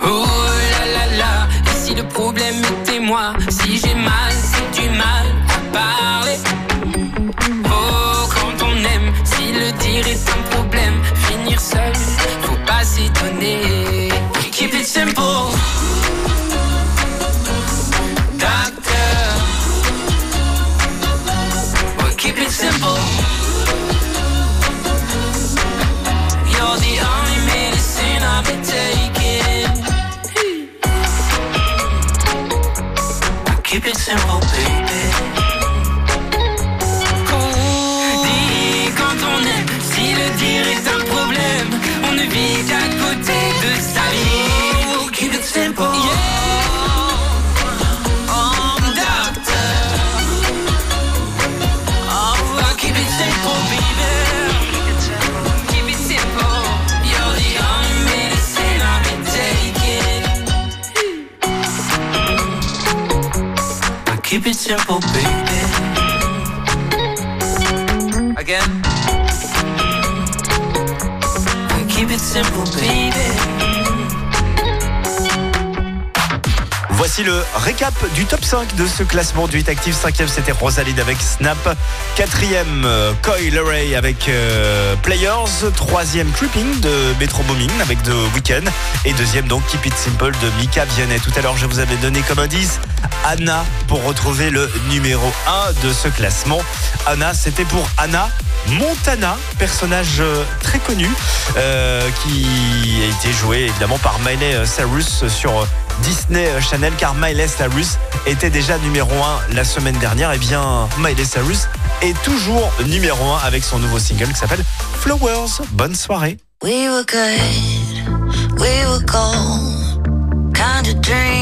Oh là là là Et si le problème était moi Si j'ai mal simple, baby. again. We keep it simple, baby. Voici le récap du top 5 de ce classement du 8 Active. Cinquième, c'était Rosaline avec Snap. Quatrième, euh, Coil Ray avec euh, Players. Troisième, Creeping de Metro Booming avec The Weeknd. Et deuxième, donc Keep It Simple de Mika Vianney. Tout à l'heure, je vous avais donné comme indice Anna pour retrouver le numéro 1 de ce classement. Anna, c'était pour Anna Montana, personnage euh, très connu euh, qui a été joué évidemment par Miley Cyrus sur Disney Channel car Miley Cyrus était déjà numéro 1 la semaine dernière. Et bien Miley Cyrus est toujours numéro 1 avec son nouveau single qui s'appelle Flowers. Bonne soirée. We were good, we were gold. Kind of dream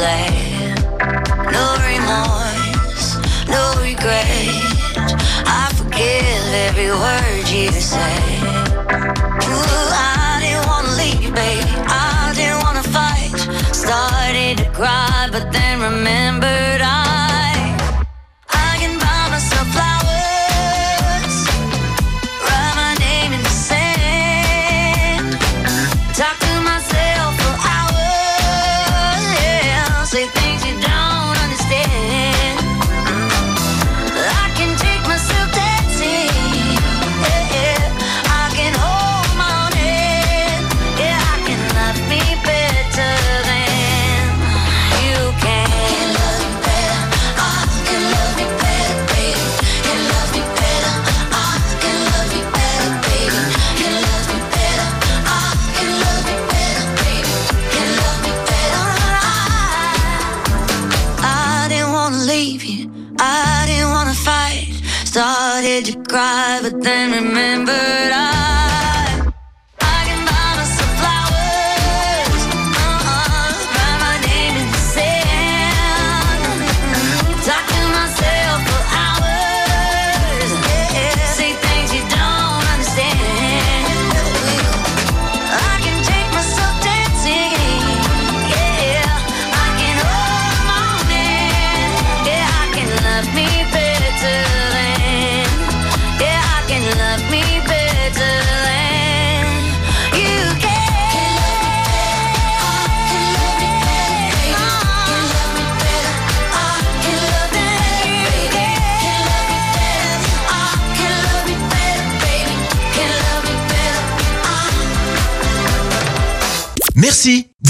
You